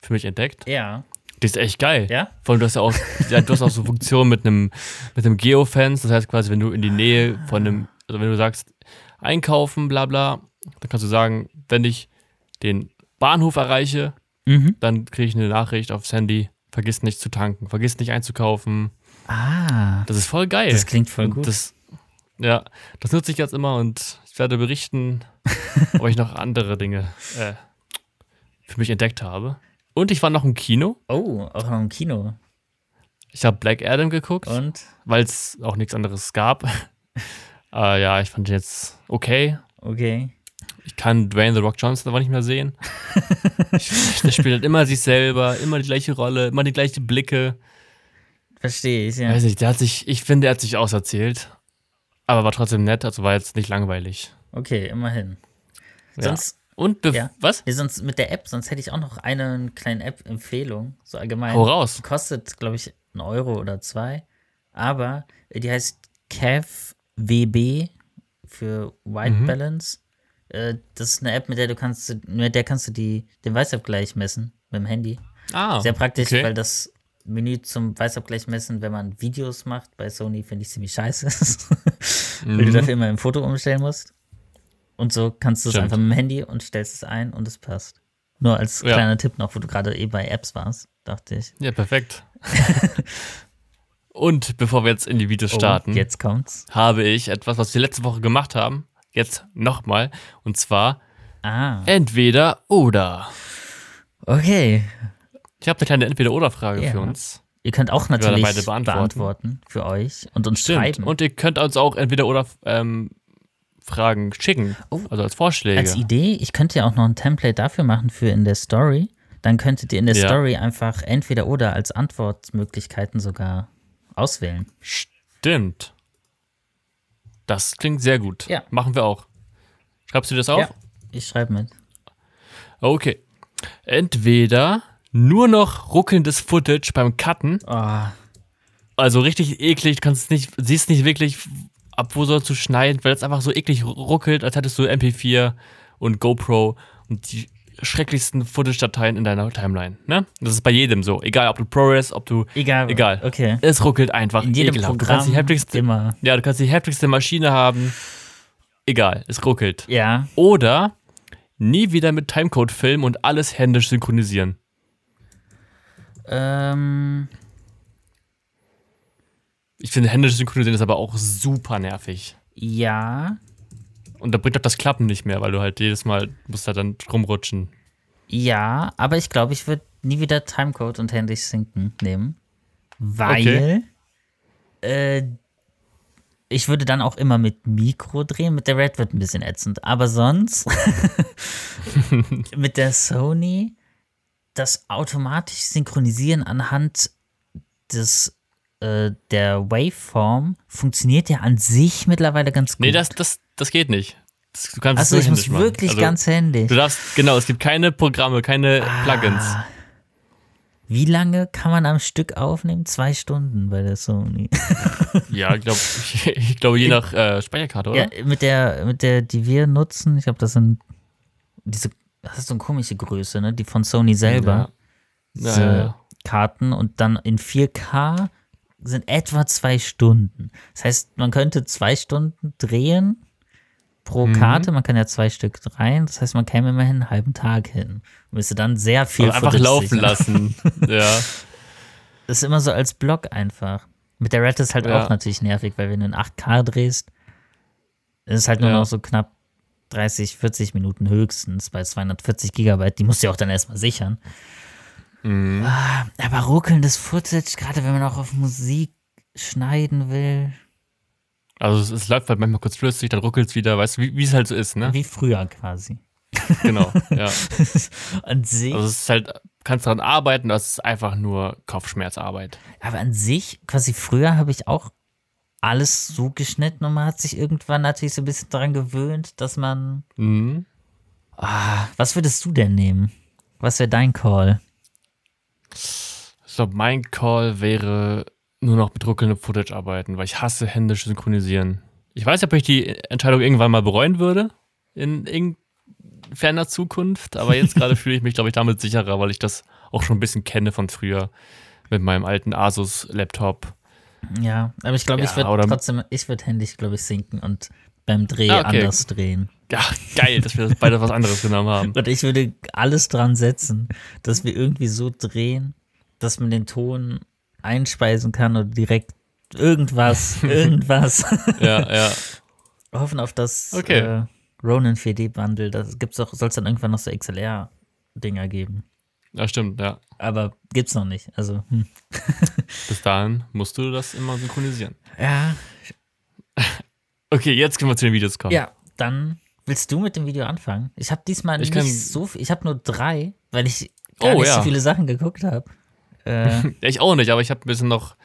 für mich entdeckt. Ja. Die ist echt geil. Ja? Vor allem, du hast ja auch, ja, du hast auch so Funktionen mit einem, mit einem Geofence. Das heißt quasi, wenn du in die Nähe von einem, also wenn du sagst, einkaufen, bla bla, dann kannst du sagen, wenn ich den Bahnhof erreiche, mhm. dann kriege ich eine Nachricht aufs Handy, vergiss nicht zu tanken, vergiss nicht einzukaufen. Ah. Das ist voll geil. Das klingt voll gut. Das, ja, das nutze ich jetzt immer und ich werde berichten, ob ich noch andere Dinge äh, für mich entdeckt habe. Und ich war noch im Kino. Oh, auch noch im Kino. Ich habe Black Adam geguckt. Und? Weil es auch nichts anderes gab. äh, ja, ich fand ihn jetzt okay. Okay. Ich kann Dwayne The Rock Johnson aber nicht mehr sehen. der spielt halt immer sich selber, immer die gleiche Rolle, immer die gleichen Blicke. Verstehe ich, ja. Weiß nicht, der hat sich, ich finde, er hat sich auserzählt. Aber war trotzdem nett, also war jetzt nicht langweilig. Okay, immerhin. Ja. Sonst und ja. was? Ja, sonst mit der App, sonst hätte ich auch noch eine kleine App-Empfehlung, so allgemein. Hau raus. Die kostet, glaube ich, einen Euro oder zwei. Aber die heißt Cav WB für White mhm. Balance. Äh, das ist eine App, mit der du kannst, mit der kannst du die, den Weißabgleich messen mit dem Handy. Ah, Sehr praktisch, okay. weil das Menü zum Weißabgleich messen, wenn man Videos macht bei Sony, finde ich ziemlich scheiße. weil mhm. du dafür immer ein Foto umstellen musst. Und so kannst du es einfach mit dem Handy und stellst es ein und es passt. Nur als kleiner ja. Tipp noch, wo du gerade eh bei Apps warst, dachte ich. Ja, perfekt. und bevor wir jetzt in die Videos oh, starten, oh, jetzt kommt's. habe ich etwas, was wir letzte Woche gemacht haben, jetzt nochmal. Und zwar ah. entweder oder. Okay. Ich habe eine kleine Entweder-Oder-Frage ja. für uns. Ihr könnt auch natürlich beantworten. beantworten. für euch und uns Stimmt. schreiben. Und ihr könnt uns auch entweder oder ähm, Fragen schicken. Oh, also als Vorschläge. Als Idee, ich könnte ja auch noch ein Template dafür machen für in der Story. Dann könntet ihr in der ja. Story einfach entweder oder als Antwortmöglichkeiten sogar auswählen. Stimmt. Das klingt sehr gut. Ja. Machen wir auch. Schreibst du das auf? Ja, ich schreibe mit. Okay. Entweder nur noch ruckelndes Footage beim Cutten. Oh. Also richtig eklig, kannst nicht, siehst nicht wirklich, ab wo sollst du schneiden, weil es einfach so eklig ruckelt, als hättest du MP4 und GoPro und die schrecklichsten Footage-Dateien in deiner Timeline. Ne? Das ist bei jedem so. Egal, ob du ProRes, ob du. Egal. Egal. Okay. Es ruckelt einfach. In jedem. Programm. Du die heftigste, immer. Ja, du kannst die heftigste Maschine haben. Egal, es ruckelt. Ja. Oder nie wieder mit Timecode filmen und alles händisch synchronisieren. Ähm. Ich finde, händische Synchronisieren ist aber auch super nervig. Ja. Und da bringt auch das Klappen nicht mehr, weil du halt jedes Mal musst da dann rumrutschen. Ja, aber ich glaube, ich würde nie wieder Timecode und händisch sinken nehmen. Weil okay. äh, ich würde dann auch immer mit Mikro drehen. Mit der Red wird ein bisschen ätzend. Aber sonst mit der Sony das automatisch synchronisieren anhand des äh, der Waveform funktioniert ja an sich mittlerweile ganz gut. Nee, das, das, das geht nicht. du kannst also ich muss machen. wirklich also, ganz händisch. Du darfst, genau, es gibt keine Programme, keine ah, Plugins. Wie lange kann man am Stück aufnehmen? Zwei Stunden bei der Sony. ja, ich glaube, ich, glaube je nach äh, Speicherkarte, oder? Ja, mit der, mit der, die wir nutzen, ich glaube, das sind diese, das ist so eine komische Größe, ne? Die von Sony selber. Ja. Ja, ja, Karten und dann in 4K sind etwa zwei Stunden. Das heißt, man könnte zwei Stunden drehen pro mhm. Karte. Man kann ja zwei Stück rein. Das heißt, man käme immerhin einen halben Tag hin. Und müsste dann sehr viel Aber einfach laufen lassen. ja. Das ist immer so als Block einfach. Mit der Red ist halt ja. auch natürlich nervig, weil wenn du in 8K drehst, ist es halt nur ja. noch so knapp 30, 40 Minuten höchstens bei 240 Gigabyte. Die musst du ja auch dann erstmal sichern. Mhm. Ah, aber ruckelndes Footage, gerade wenn man auch auf Musik schneiden will. Also es, es, läuft halt manchmal kurz flüssig, dann ruckelt es wieder, weißt du, wie es halt so ist, ne? Wie früher quasi. Genau, ja. an sich. Also es ist halt, kannst daran arbeiten, das ist einfach nur Kopfschmerzarbeit. Aber an sich, quasi früher habe ich auch alles so geschnitten und man hat sich irgendwann natürlich so ein bisschen daran gewöhnt, dass man. Mhm. Ah, was würdest du denn nehmen? Was wäre dein Call? Ich glaube, mein Call wäre nur noch mit ruckelndem Footage arbeiten, weil ich hasse händisch synchronisieren. Ich weiß ob ich die Entscheidung irgendwann mal bereuen würde, in, in ferner Zukunft, aber jetzt gerade fühle ich mich, glaube ich, damit sicherer, weil ich das auch schon ein bisschen kenne von früher mit meinem alten Asus-Laptop. Ja, aber ich glaube, ja, ich würde trotzdem, ich würde händisch, glaube ich, sinken und beim Dreh ah, okay. anders drehen. Ja, geil, dass wir beide was anderes genommen haben. Und ich würde alles dran setzen, dass wir irgendwie so drehen, dass man den Ton einspeisen kann oder direkt irgendwas, irgendwas. ja, ja. Hoffen auf das okay. äh, Ronin 4D-Bundle. Da soll es dann irgendwann noch so XLR-Dinger geben. Ja, stimmt, ja. Aber gibt's noch nicht. Also. Hm. Bis dahin musst du das immer synchronisieren. Ja. Okay, jetzt können wir zu den Videos kommen. Ja, dann willst du mit dem Video anfangen? Ich habe diesmal ich nicht so viel, ich habe nur drei, weil ich gar oh, nicht ja. so viele Sachen geguckt habe. Äh, ich auch nicht, aber ich habe ein bisschen noch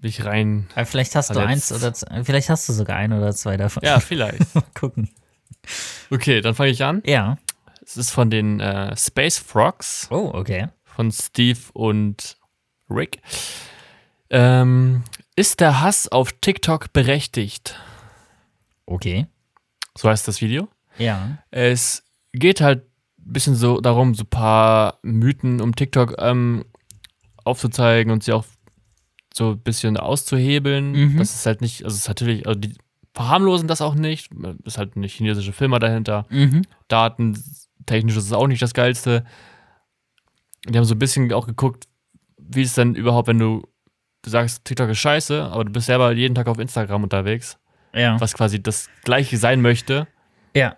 mich rein. Aber vielleicht hast du eins oder zwei, vielleicht hast du sogar ein oder zwei davon. Ja, vielleicht. Mal gucken. Okay, dann fange ich an. Ja. Es ist von den äh, Space Frogs. Oh, okay. Von Steve und Rick. Ähm, ist der Hass auf TikTok berechtigt? Okay. So heißt das Video. Ja. Es geht halt ein bisschen so darum, so ein paar Mythen um TikTok ähm, aufzuzeigen und sie auch so ein bisschen auszuhebeln. Mhm. Das ist halt nicht, also es ist natürlich, also die verharmlosen das auch nicht. Ist halt eine chinesische Firma dahinter. Mhm. Datentechnisch ist es auch nicht das Geilste. Die haben so ein bisschen auch geguckt, wie es denn überhaupt, wenn du, du sagst, TikTok ist scheiße, aber du bist selber jeden Tag auf Instagram unterwegs. Ja. Was quasi das gleiche sein möchte. Ja.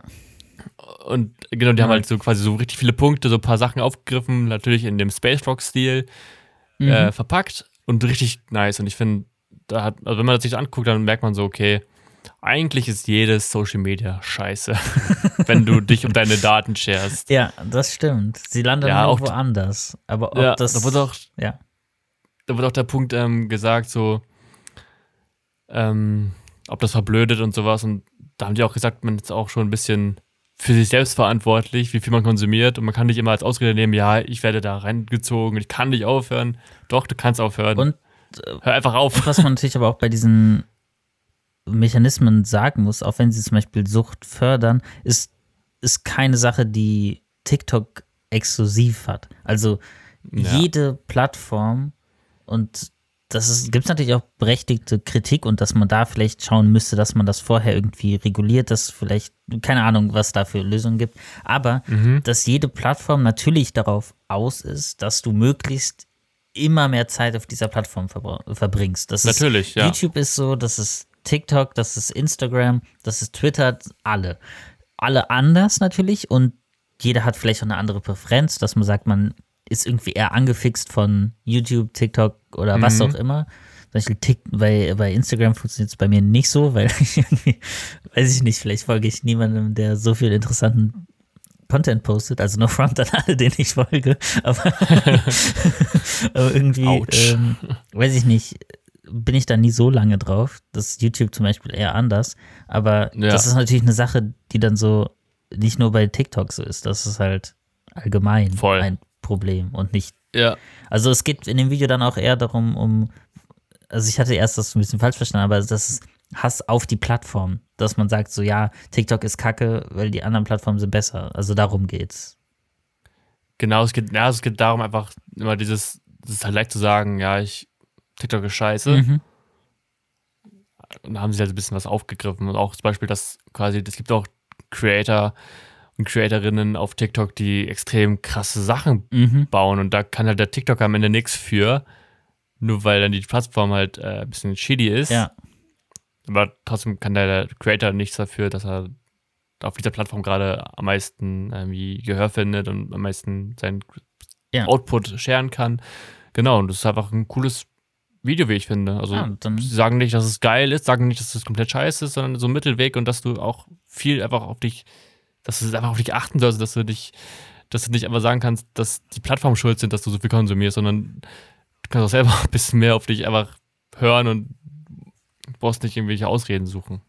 Und genau, die haben halt so quasi so richtig viele Punkte, so ein paar Sachen aufgegriffen, natürlich in dem Space Rock-Stil mhm. äh, verpackt und richtig nice. Und ich finde, da hat, also wenn man das sich anguckt, dann merkt man so, okay, eigentlich ist jedes Social Media scheiße, wenn du dich um deine Daten sharest. Ja, das stimmt. Sie landen ja, auch woanders. Aber ob ja, das. Da wird auch, ja. da wird auch der Punkt ähm, gesagt, so, ähm, ob das verblödet und sowas. Und da haben die auch gesagt, man ist auch schon ein bisschen für sich selbst verantwortlich, wie viel man konsumiert. Und man kann nicht immer als Ausrede nehmen, ja, ich werde da reingezogen, ich kann nicht aufhören. Doch, du kannst aufhören. Und äh, hör einfach auf. Was man natürlich aber auch bei diesen Mechanismen sagen muss, auch wenn sie zum Beispiel Sucht fördern, ist, ist keine Sache, die TikTok exklusiv hat. Also ja. jede Plattform und das gibt es natürlich auch berechtigte Kritik und dass man da vielleicht schauen müsste, dass man das vorher irgendwie reguliert, dass vielleicht, keine Ahnung, was da für Lösungen gibt, aber mhm. dass jede Plattform natürlich darauf aus ist, dass du möglichst immer mehr Zeit auf dieser Plattform verbringst. Das natürlich, ist, ja. YouTube ist so, das ist TikTok, das ist Instagram, das ist Twitter, alle. Alle anders natürlich und jeder hat vielleicht auch eine andere Präferenz, dass man sagt, man ist irgendwie eher angefixt von YouTube, TikTok oder was mhm. auch immer. Zum Beispiel Tick, bei, bei Instagram funktioniert es bei mir nicht so, weil ich irgendwie, weiß ich nicht, vielleicht folge ich niemandem, der so viel interessanten Content postet, also no front an alle, denen ich folge, aber, aber irgendwie, ähm, weiß ich nicht, bin ich da nie so lange drauf. Das ist YouTube zum Beispiel eher anders, aber ja. das ist natürlich eine Sache, die dann so nicht nur bei TikTok so ist, das ist halt allgemein Voll. ein Problem und nicht. Ja. Also es geht in dem Video dann auch eher darum, um, also ich hatte erst das ein bisschen falsch verstanden, aber das ist Hass auf die Plattform, dass man sagt so, ja, TikTok ist kacke, weil die anderen Plattformen sind besser. Also darum geht's. Genau, es geht, ja, es geht darum einfach immer dieses, es ist halt leicht zu sagen, ja, ich, TikTok ist scheiße. Mhm. Und da haben sie halt ein bisschen was aufgegriffen und auch zum Beispiel, dass quasi, es gibt auch Creator, und Creatorinnen auf TikTok, die extrem krasse Sachen mhm. bauen und da kann halt der TikTok am Ende nichts für, nur weil dann die Plattform halt äh, ein bisschen shitty ist. Ja. Aber trotzdem kann der Creator nichts dafür, dass er auf dieser Plattform gerade am meisten irgendwie Gehör findet und am meisten seinen ja. Output scheren kann. Genau, und das ist einfach ein cooles Video, wie ich finde. Also ah, sie sagen nicht, dass es geil ist, sagen nicht, dass es komplett scheiße ist, sondern so ein Mittelweg und dass du auch viel einfach auf dich, dass du einfach auf dich achten sollst, dass du dich, dass du nicht einfach sagen kannst, dass die Plattform schuld sind, dass du so viel konsumierst, sondern du kannst auch selber ein bisschen mehr auf dich einfach hören und brauchst nicht irgendwelche Ausreden suchen.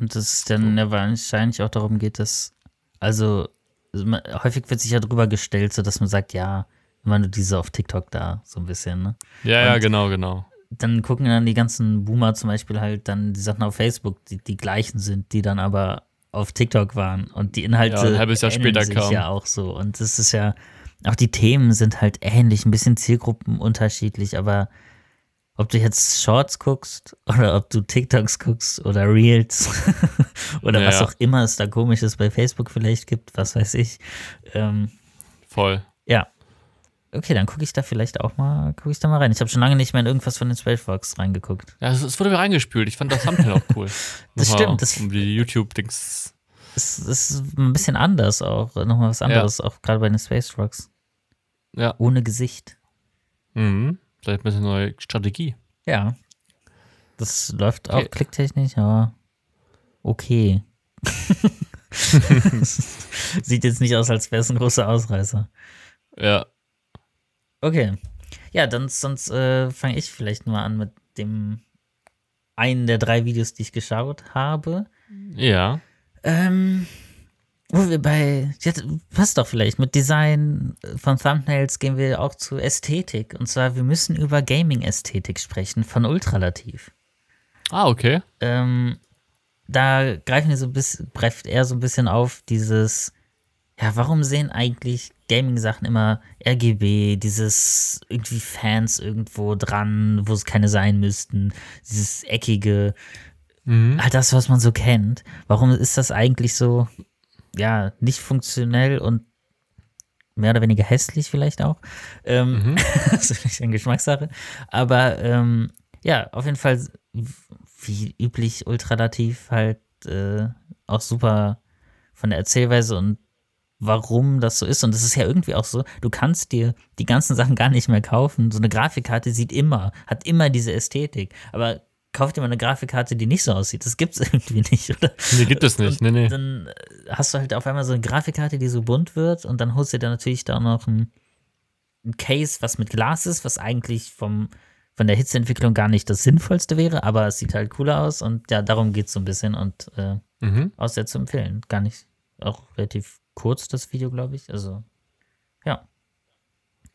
Und dass es dann ja wahrscheinlich auch darum geht, dass, also häufig wird sich ja drüber gestellt, so dass man sagt, ja, immer nur diese auf TikTok da, so ein bisschen, ne? Ja, Und ja, genau, genau. Dann gucken dann die ganzen Boomer zum Beispiel halt dann die Sachen auf Facebook, die die gleichen sind, die dann aber auf TikTok waren. Und die Inhalte ja, ein halbes Jahr später sich kam. ja auch so. Und das ist ja, auch die Themen sind halt ähnlich, ein bisschen Zielgruppen unterschiedlich, aber ob du jetzt Shorts guckst oder ob du TikToks guckst oder Reels oder ja, was auch immer es da komisches bei Facebook vielleicht gibt, was weiß ich. Ähm, Voll. Okay, dann gucke ich da vielleicht auch mal, gucke ich da mal rein. Ich habe schon lange nicht mehr in irgendwas von den Spacewalks reingeguckt. Ja, es, wurde mir reingespült. Ich fand das Thumbnail auch cool. das Nochmal stimmt. Das, um die YouTube-Dings. Es, es, ist ein bisschen anders auch. Nochmal was anderes, ja. auch gerade bei den Space Rocks. Ja. Ohne Gesicht. Mhm. Vielleicht ein bisschen neue Strategie. Ja. Das läuft okay. auch klicktechnisch, aber okay. Sieht jetzt nicht aus, als wäre es ein großer Ausreißer. Ja. Okay. Ja, dann sonst äh, fange ich vielleicht mal an mit dem einen der drei Videos, die ich geschaut habe. Ja. Ähm, wo wir bei, ja, passt doch vielleicht, mit Design von Thumbnails gehen wir auch zu Ästhetik. Und zwar, wir müssen über Gaming-Ästhetik sprechen von Ultralativ. Ah, okay. Ähm, da greifen wir so ein bisschen, greift er so ein bisschen auf dieses, ja, warum sehen eigentlich Gaming-Sachen immer RGB, dieses irgendwie Fans irgendwo dran, wo es keine sein müssten, dieses eckige, mhm. all das, was man so kennt. Warum ist das eigentlich so ja, nicht funktionell und mehr oder weniger hässlich vielleicht auch. Ähm, mhm. das ist vielleicht eine Geschmackssache. Aber ähm, ja, auf jeden Fall, wie üblich, ultralativ halt äh, auch super von der Erzählweise und warum das so ist. Und es ist ja irgendwie auch so, du kannst dir die ganzen Sachen gar nicht mehr kaufen. So eine Grafikkarte sieht immer, hat immer diese Ästhetik. Aber kauf dir mal eine Grafikkarte, die nicht so aussieht. Das gibt es irgendwie nicht, oder? Nee, gibt es nicht. Nee, nee. Dann hast du halt auf einmal so eine Grafikkarte, die so bunt wird und dann holst du dir natürlich da noch ein, ein Case, was mit Glas ist, was eigentlich vom, von der Hitzeentwicklung gar nicht das Sinnvollste wäre, aber es sieht halt cooler aus und ja, darum geht es so ein bisschen und äh, mhm. auch sehr zu empfehlen. Gar nicht, auch relativ kurz das Video, glaube ich. Also, ja.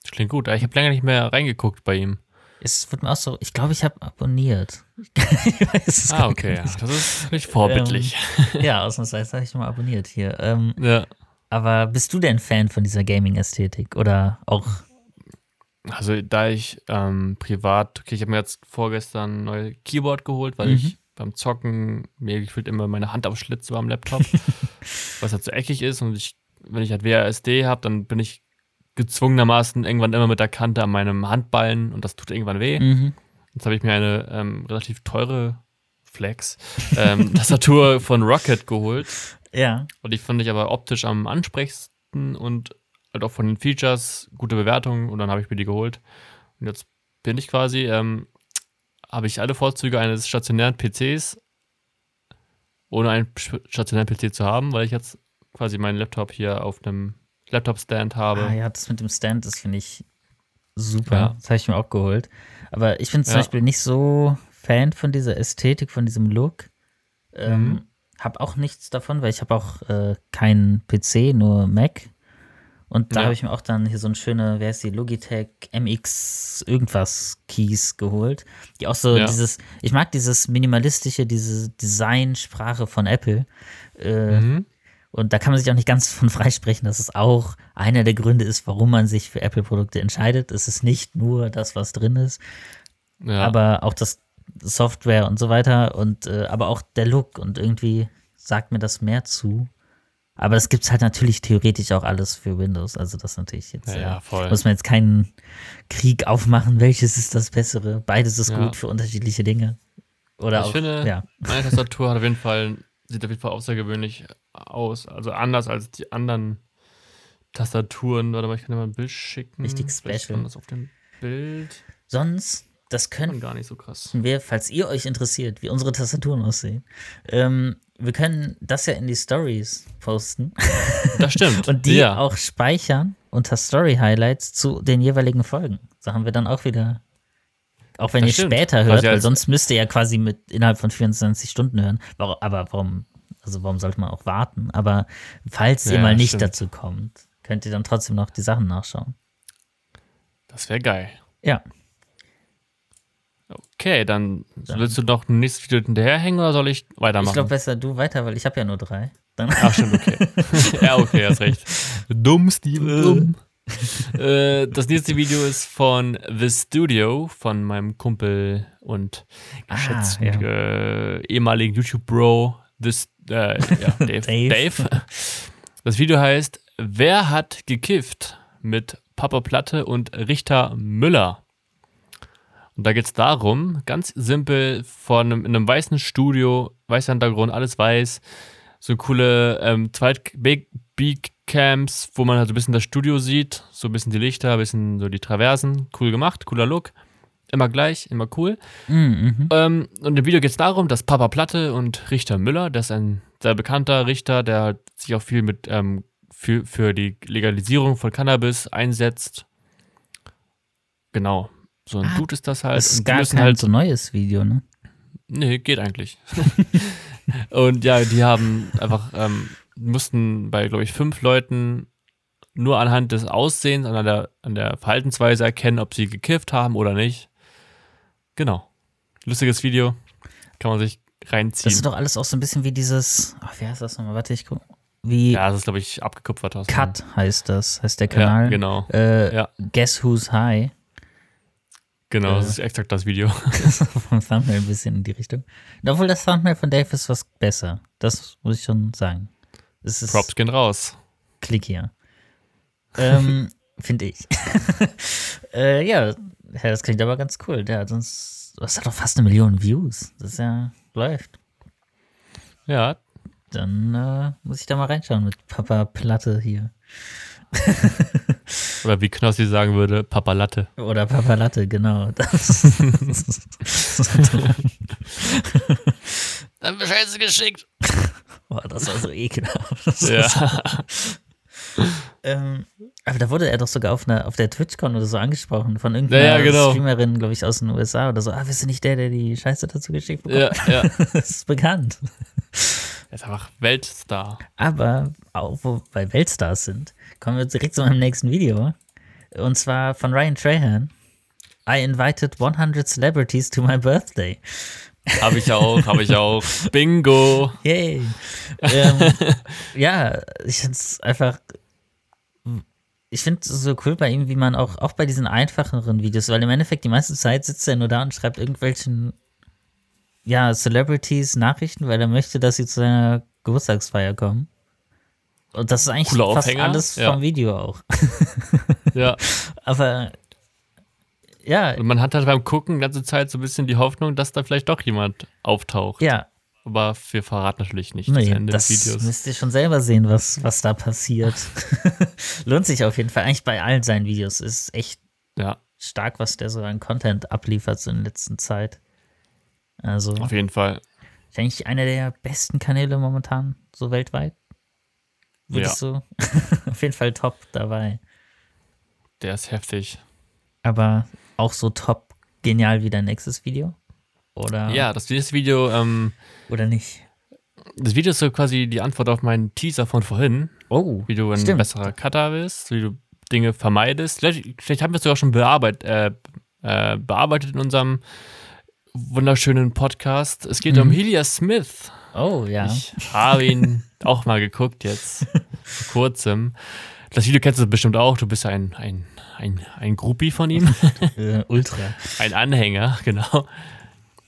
Das klingt gut. Ich habe länger nicht mehr reingeguckt bei ihm. Es wird mir auch so, ich glaube, ich habe abonniert. ich ah, okay, ja. Das ist nicht vorbildlich. Ähm, ja, ausnahmsweise habe ich mal abonniert hier. Ähm, ja. Aber bist du denn Fan von dieser Gaming-Ästhetik oder auch? Also, da ich ähm, privat, okay, ich habe mir jetzt vorgestern ein neues Keyboard geholt, weil mhm. ich beim Zocken mir gefühlt immer meine Hand aufschlitze beim Laptop, was halt so eckig ist und ich, wenn ich halt WASD habe, dann bin ich gezwungenermaßen irgendwann immer mit der Kante an meinem Handballen und das tut irgendwann weh. Mhm. Jetzt habe ich mir eine ähm, relativ teure Flex ähm, Tastatur von Rocket geholt. Ja. Und die fand ich aber optisch am ansprechendsten und halt auch von den Features gute Bewertungen und dann habe ich mir die geholt. Und jetzt bin ich quasi, ähm, habe ich alle Vorzüge eines stationären PCs, ohne einen stationären PC zu haben, weil ich jetzt quasi meinen Laptop hier auf einem Laptop-Stand habe. Ah ja, das mit dem Stand, das finde ich super. Ja. Das habe ich mir auch geholt. Aber ich bin zum ja. Beispiel nicht so Fan von dieser Ästhetik, von diesem Look. Ähm, mhm. Hab auch nichts davon, weil ich habe auch äh, keinen PC, nur Mac. Und da ja. habe ich mir auch dann hier so eine schöne, wer ist die, Logitech MX irgendwas Keys geholt. Die auch so ja. dieses, ich mag dieses minimalistische, diese Designsprache von Apple. Äh, mhm. Und da kann man sich auch nicht ganz von freisprechen, dass es auch einer der Gründe ist, warum man sich für Apple-Produkte entscheidet. Es ist nicht nur das, was drin ist, ja. aber auch das Software und so weiter und äh, aber auch der Look und irgendwie sagt mir das mehr zu. Aber es gibt halt natürlich theoretisch auch alles für Windows. Also das natürlich jetzt. Ja, ja voll. Muss man jetzt keinen Krieg aufmachen, welches ist das Bessere. Beides ist ja. gut für unterschiedliche Dinge. Oder ich auch, finde, ja. meine Tastatur hat auf jeden Fall sieht auf jeden Fall außergewöhnlich aus. Also anders als die anderen Tastaturen. Warte mal, ich kann dir mal ein Bild schicken. Richtig special. das auf dem Bild. Sonst das können gar nicht so krass. Wir, falls ihr euch interessiert, wie unsere Tastaturen aussehen, ähm, wir können das ja in die Stories posten. Das stimmt. und die ja. auch speichern unter Story Highlights zu den jeweiligen Folgen. So haben wir dann auch wieder. Auch wenn Das ihr stimmt. später Quasi hört, weil sonst müsst ihr ja quasi mit innerhalb von 24 Stunden hören. Aber warum, also warum sollte man auch warten? Aber falls ihr Ja, mal nicht stimmt. dazu kommt, könnt ihr dann trotzdem noch die Sachen nachschauen. Das wäre geil. Ja. Okay, dann willst du noch ein nächstes Video hinterherhängen oder soll ich weitermachen? Ich glaube besser du weiter, weil ich habe ja nur drei. Dann Ach, stimmt, okay. ja, okay, hast recht. Dumm, Steven, dumm. äh, das nächste Video ist von The Studio, von meinem Kumpel und geschätzten Ah, ja. äh, ehemaligen YouTube-Bro, äh, ja, Dave, Dave. Dave. Das Video heißt Wer hat gekifft? mit Papa Platte und Richter Müller. Und da geht es darum, ganz simpel, vor einem, in einem weißen Studio, weißer Hintergrund, alles weiß, so coole ähm, Zweit-Beak-Cams, wo man halt so ein bisschen das Studio sieht, so ein bisschen die Lichter, ein bisschen so die Traversen, cool gemacht, cooler Look. Immer gleich, immer cool. Mhm. Ähm, und im Video geht es darum, dass Papa Platte und Richter Müller, das ist ein sehr bekannter Richter, der halt sich auch viel mit ähm, für, für die Legalisierung von Cannabis einsetzt. Genau. So ein Ah, Dude ist das halt. Das ist gar kein halt so neues Video, ne? Nee, geht eigentlich. und ja, die haben einfach, ähm, mussten bei, glaube ich, fünf Leuten nur anhand des Aussehens, an der, an der Verhaltensweise erkennen, ob sie gekifft haben oder nicht. Genau. Lustiges Video. Kann man sich reinziehen. Das ist doch alles auch so ein bisschen wie dieses, ach, wie heißt das nochmal? Warte, ich guck. Wie ja, das ist, glaube ich, abgekupfert aus. Cut heißt das, heißt der Kanal. Ja, genau. Äh, Ja. Guess Who's High. Genau, das Äh. ist exakt das Video. vom Thumbnail ein bisschen in die Richtung. Und Obwohl das Thumbnail von Dave ist was besser. Das muss ich schon sagen. Es ist Props gehen raus. klickier. ähm, Finde ich. äh, ja, ja, das klingt aber ganz cool. Ja, sonst, das hat doch fast eine Million Views. Das ist ja, läuft. Ja, Dann äh, muss ich da mal reinschauen mit Papa Platte hier. oder wie Knossi sagen würde, Papa Latte. Oder Papa Latte, genau. Das, Dann Scheiße geschickt. boah, das war so ekelhaft. Ja. Ähm, aber da wurde er doch sogar auf, einer, auf der TwitchCon oder so angesprochen von irgendeiner Ja, ja, genau. Streamerin, glaube ich, aus den USA oder so. Ah, bist du nicht der, der die Scheiße dazu geschickt bekommt? ja, ja. das ist bekannt. Er ist einfach Weltstar. Aber auch wo wir Weltstars sind, kommen wir direkt zu meinem nächsten Video. Und zwar von Ryan Trahan. I invited 100 celebrities to my birthday. Habe ich auch, habe ich auch. Bingo. Yay. ähm, ja, ich finde es einfach. Ich finde es so cool bei ihm, wie man auch, auch bei diesen einfacheren Videos, weil im Endeffekt die meiste Zeit sitzt er nur da und schreibt irgendwelchen, ja, Celebrities Nachrichten, weil er möchte, dass sie zu seiner Geburtstagsfeier kommen. Und das ist eigentlich Cooler fast Aufhänger, alles ja. vom Video auch. Ja. Aber ja, Und man hat halt beim Gucken die ganze Zeit so ein bisschen die Hoffnung, dass da vielleicht doch jemand auftaucht. ja, Aber wir verraten natürlich nicht das Nee, Ende das des Videos. müsst ihr schon selber sehen, was, was da passiert. Lohnt sich auf jeden Fall. Eigentlich bei allen seinen Videos. Ist echt Ja, stark, was der so an Content abliefert so in der letzten Zeit. Also, auf jeden Fall. ist eigentlich einer der besten Kanäle momentan, so weltweit. Würdest du auf jeden Fall top dabei. Der ist heftig. Aber auch so top genial wie dein nächstes Video? Oder, Ja, das nächste Video, ähm, oder nicht? das Video ist so quasi die Antwort auf meinen Teaser von vorhin, Oh, wie du ein Stimmt. besserer Cutter bist, wie du Dinge vermeidest. Vielleicht, vielleicht haben wir es sogar schon bearbeit, äh, äh, bearbeitet in unserem wunderschönen Podcast. Es geht Mhm. um Helia Smith. oh ja. Ich habe ihn auch mal geguckt jetzt, vor kurzem. Das Video kennst du bestimmt auch. Du bist ein, ein, ein, ein Groupie von ihm. Äh, ultra. ein Anhänger, genau.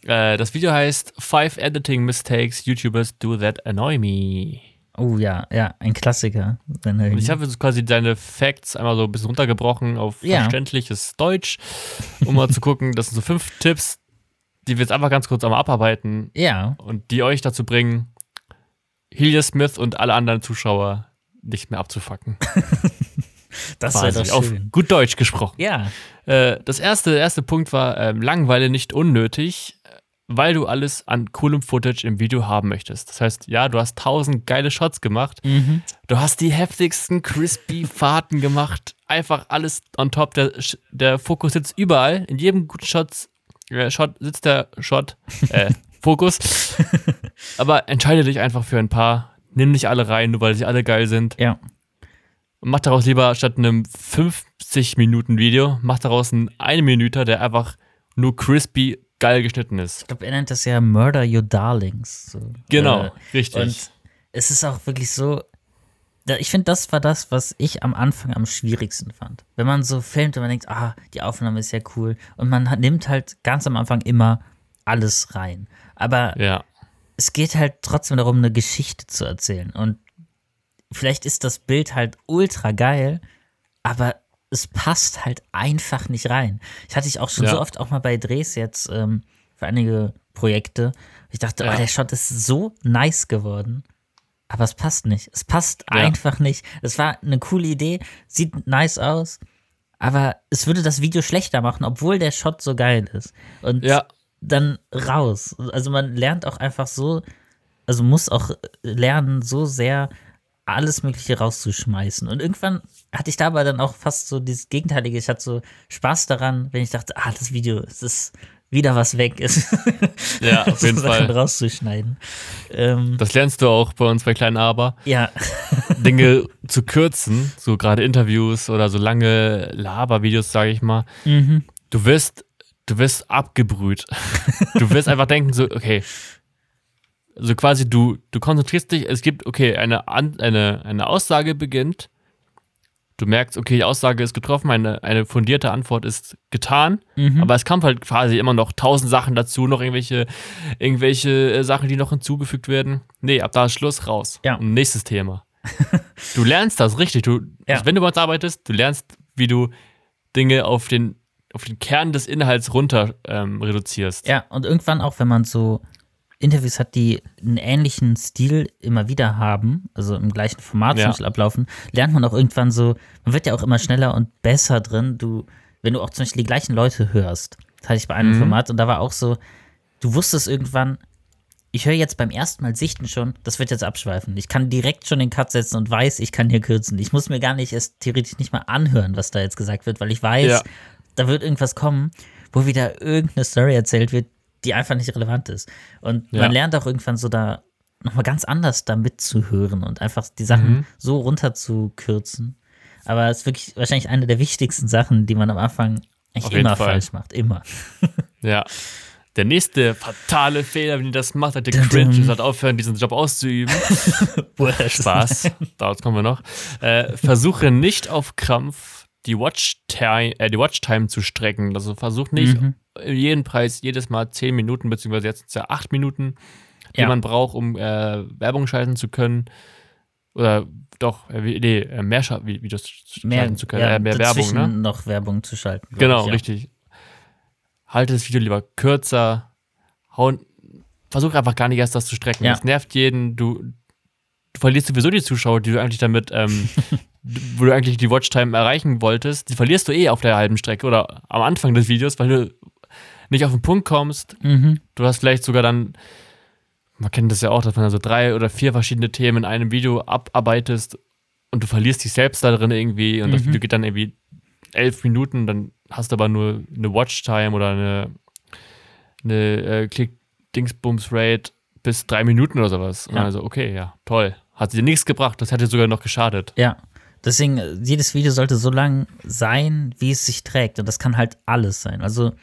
Äh, das Video heißt Five Editing Mistakes YouTubers Do That Annoy Me. Oh ja, ja, ein Klassiker. Er- Und ich habe jetzt quasi deine Facts einmal so ein bisschen runtergebrochen auf Ja. verständliches Deutsch, um mal zu gucken. Das sind so fünf Tipps, die wir jetzt einfach ganz kurz einmal abarbeiten ja, und die euch dazu bringen, Helia Smith und alle anderen Zuschauer nicht mehr abzufacken. das war doch schön. Auf gut Deutsch gesprochen. Ja. Äh, das erste, erste Punkt war äh, Langeweile nicht unnötig, weil du alles an coolem Footage im Video haben möchtest. Das heißt, ja, du hast tausend geile Shots gemacht. Mhm. Du hast die heftigsten crispy Fahrten gemacht. Einfach alles on top. Der, der Fokus sitzt überall. In jedem guten Shot, äh, Shot sitzt der Shot, äh, Fokus. Aber entscheide dich einfach für ein paar. Nimm nicht alle rein, nur weil sie alle geil sind. Ja. Und mach daraus lieber statt einem 50-Minuten-Video, mach daraus einen 1 Minute, der einfach nur crispy geil geschnitten ist. Ich glaube, er nennt das ja Murder Your Darlings. So. Genau, äh, richtig. Und es ist auch wirklich so, ich finde, das war das, was ich am Anfang am schwierigsten fand. Wenn man so filmt und man denkt, ah, die Aufnahme ist ja cool. Und man hat, nimmt halt ganz am Anfang immer alles rein. Aber ja. es geht halt trotzdem darum, eine Geschichte zu erzählen. Und vielleicht ist das Bild halt ultra geil, aber es passt halt einfach nicht rein. Ich hatte ich auch schon ja. so oft auch mal bei Drehs jetzt ähm, für einige Projekte. Ich dachte, ja. oh, der Shot ist so nice geworden. Aber es passt nicht. Es passt ja. einfach nicht. Es war eine coole Idee, sieht nice aus, aber es würde das Video schlechter machen, obwohl der Shot so geil ist. Und ja. dann raus. Also man lernt auch einfach so, also muss auch lernen, so sehr alles Mögliche rauszuschmeißen. Und irgendwann hatte ich dabei dann auch fast so dieses Gegenteilige. Ich hatte so Spaß daran, wenn ich dachte, ah, das Video, es ist wieder was weg ist. Ja, auf jeden so Fall. rauszuschneiden. Ähm, das lernst du auch bei uns bei Kleinen Aber. Ja. Dinge zu kürzen, so gerade Interviews oder so lange Labervideos, sage ich mal. Mhm. Du wirst, du wirst abgebrüht. Du wirst einfach denken so, okay, also quasi du, du konzentrierst dich, es gibt, okay, eine, eine, eine Aussage beginnt, du merkst, okay, die Aussage ist getroffen, eine, eine fundierte Antwort ist getan, mhm. aber es kommt halt quasi immer noch tausend Sachen dazu, noch irgendwelche, irgendwelche äh, Sachen, die noch hinzugefügt werden. Nee, ab da ist Schluss, raus. Ja. Und nächstes Thema. du lernst das richtig. Du, ja. also wenn du bei uns arbeitest, du lernst, wie du Dinge auf den, auf den Kern des Inhalts runter ähm, reduzierst. Ja, und irgendwann auch, wenn man so Interviews hat, die einen ähnlichen Stil immer wieder haben, also im gleichen Format ja. ablaufen, lernt man auch irgendwann so, man wird ja auch immer schneller und besser drin. Du, wenn du auch zum Beispiel die gleichen Leute hörst, das hatte ich bei einem mhm. Format und da war auch so, du wusstest irgendwann, ich höre jetzt beim ersten Mal sichten schon, das wird jetzt abschweifen. Ich kann direkt schon den Cut setzen und weiß, ich kann hier kürzen. Ich muss mir gar nicht erst theoretisch nicht mal anhören, was da jetzt gesagt wird, weil ich weiß, ja. da wird irgendwas kommen, wo wieder irgendeine Story erzählt wird, die einfach nicht relevant ist. Und ja. man lernt auch irgendwann so da nochmal ganz anders da mitzuhören und einfach die Sachen mhm. so runterzukürzen. Aber es ist wirklich wahrscheinlich eine der wichtigsten Sachen, die man am Anfang eigentlich immer falsch macht. Immer. Ja. Der nächste fatale Fehler, wenn ihr das macht, hat der Cringe, ist halt aufhören, diesen Job auszuüben. Spaß, daraus kommen wir noch. Äh, versuche nicht auf Krampf die Watchtime, äh, die Watchtime zu strecken. Also versuch nicht mhm jeden Preis jedes Mal 10 Minuten, beziehungsweise jetzt sind es ja 8 Minuten, die ja. man braucht, um äh, Werbung schalten zu können. Oder doch, äh, nee, äh, mehr Sch Videos mehr, schalten zu können. Ja, äh, mehr Werbung, ne? noch Werbung zu schalten. Genau, ich, ja. richtig. Halte das Video lieber kürzer. Hauen, versuch einfach gar nicht erst das zu strecken. Das nervt jeden. Du, du verlierst sowieso die Zuschauer, die du eigentlich damit ähm, wo du eigentlich die Watchtime erreichen wolltest, die verlierst du eh auf der halben Strecke oder am Anfang des Videos, weil du nicht auf den Punkt kommst. Mhm. Du hast vielleicht sogar dann, man kennt das ja auch, dass man also drei oder vier verschiedene Themen in einem Video abarbeitest und du verlierst dich selbst da drin irgendwie und mhm. das Video geht dann irgendwie elf Minuten, dann hast du aber nur eine Watchtime oder eine, eine äh, Klick-Dingsbums-Rate bis drei Minuten oder sowas. Ja. Also, okay, ja, toll. Hat dir nichts gebracht, das hätte sogar noch geschadet. Ja. Deswegen, jedes Video sollte so lang sein, wie es sich trägt. Und das kann halt alles sein. Also,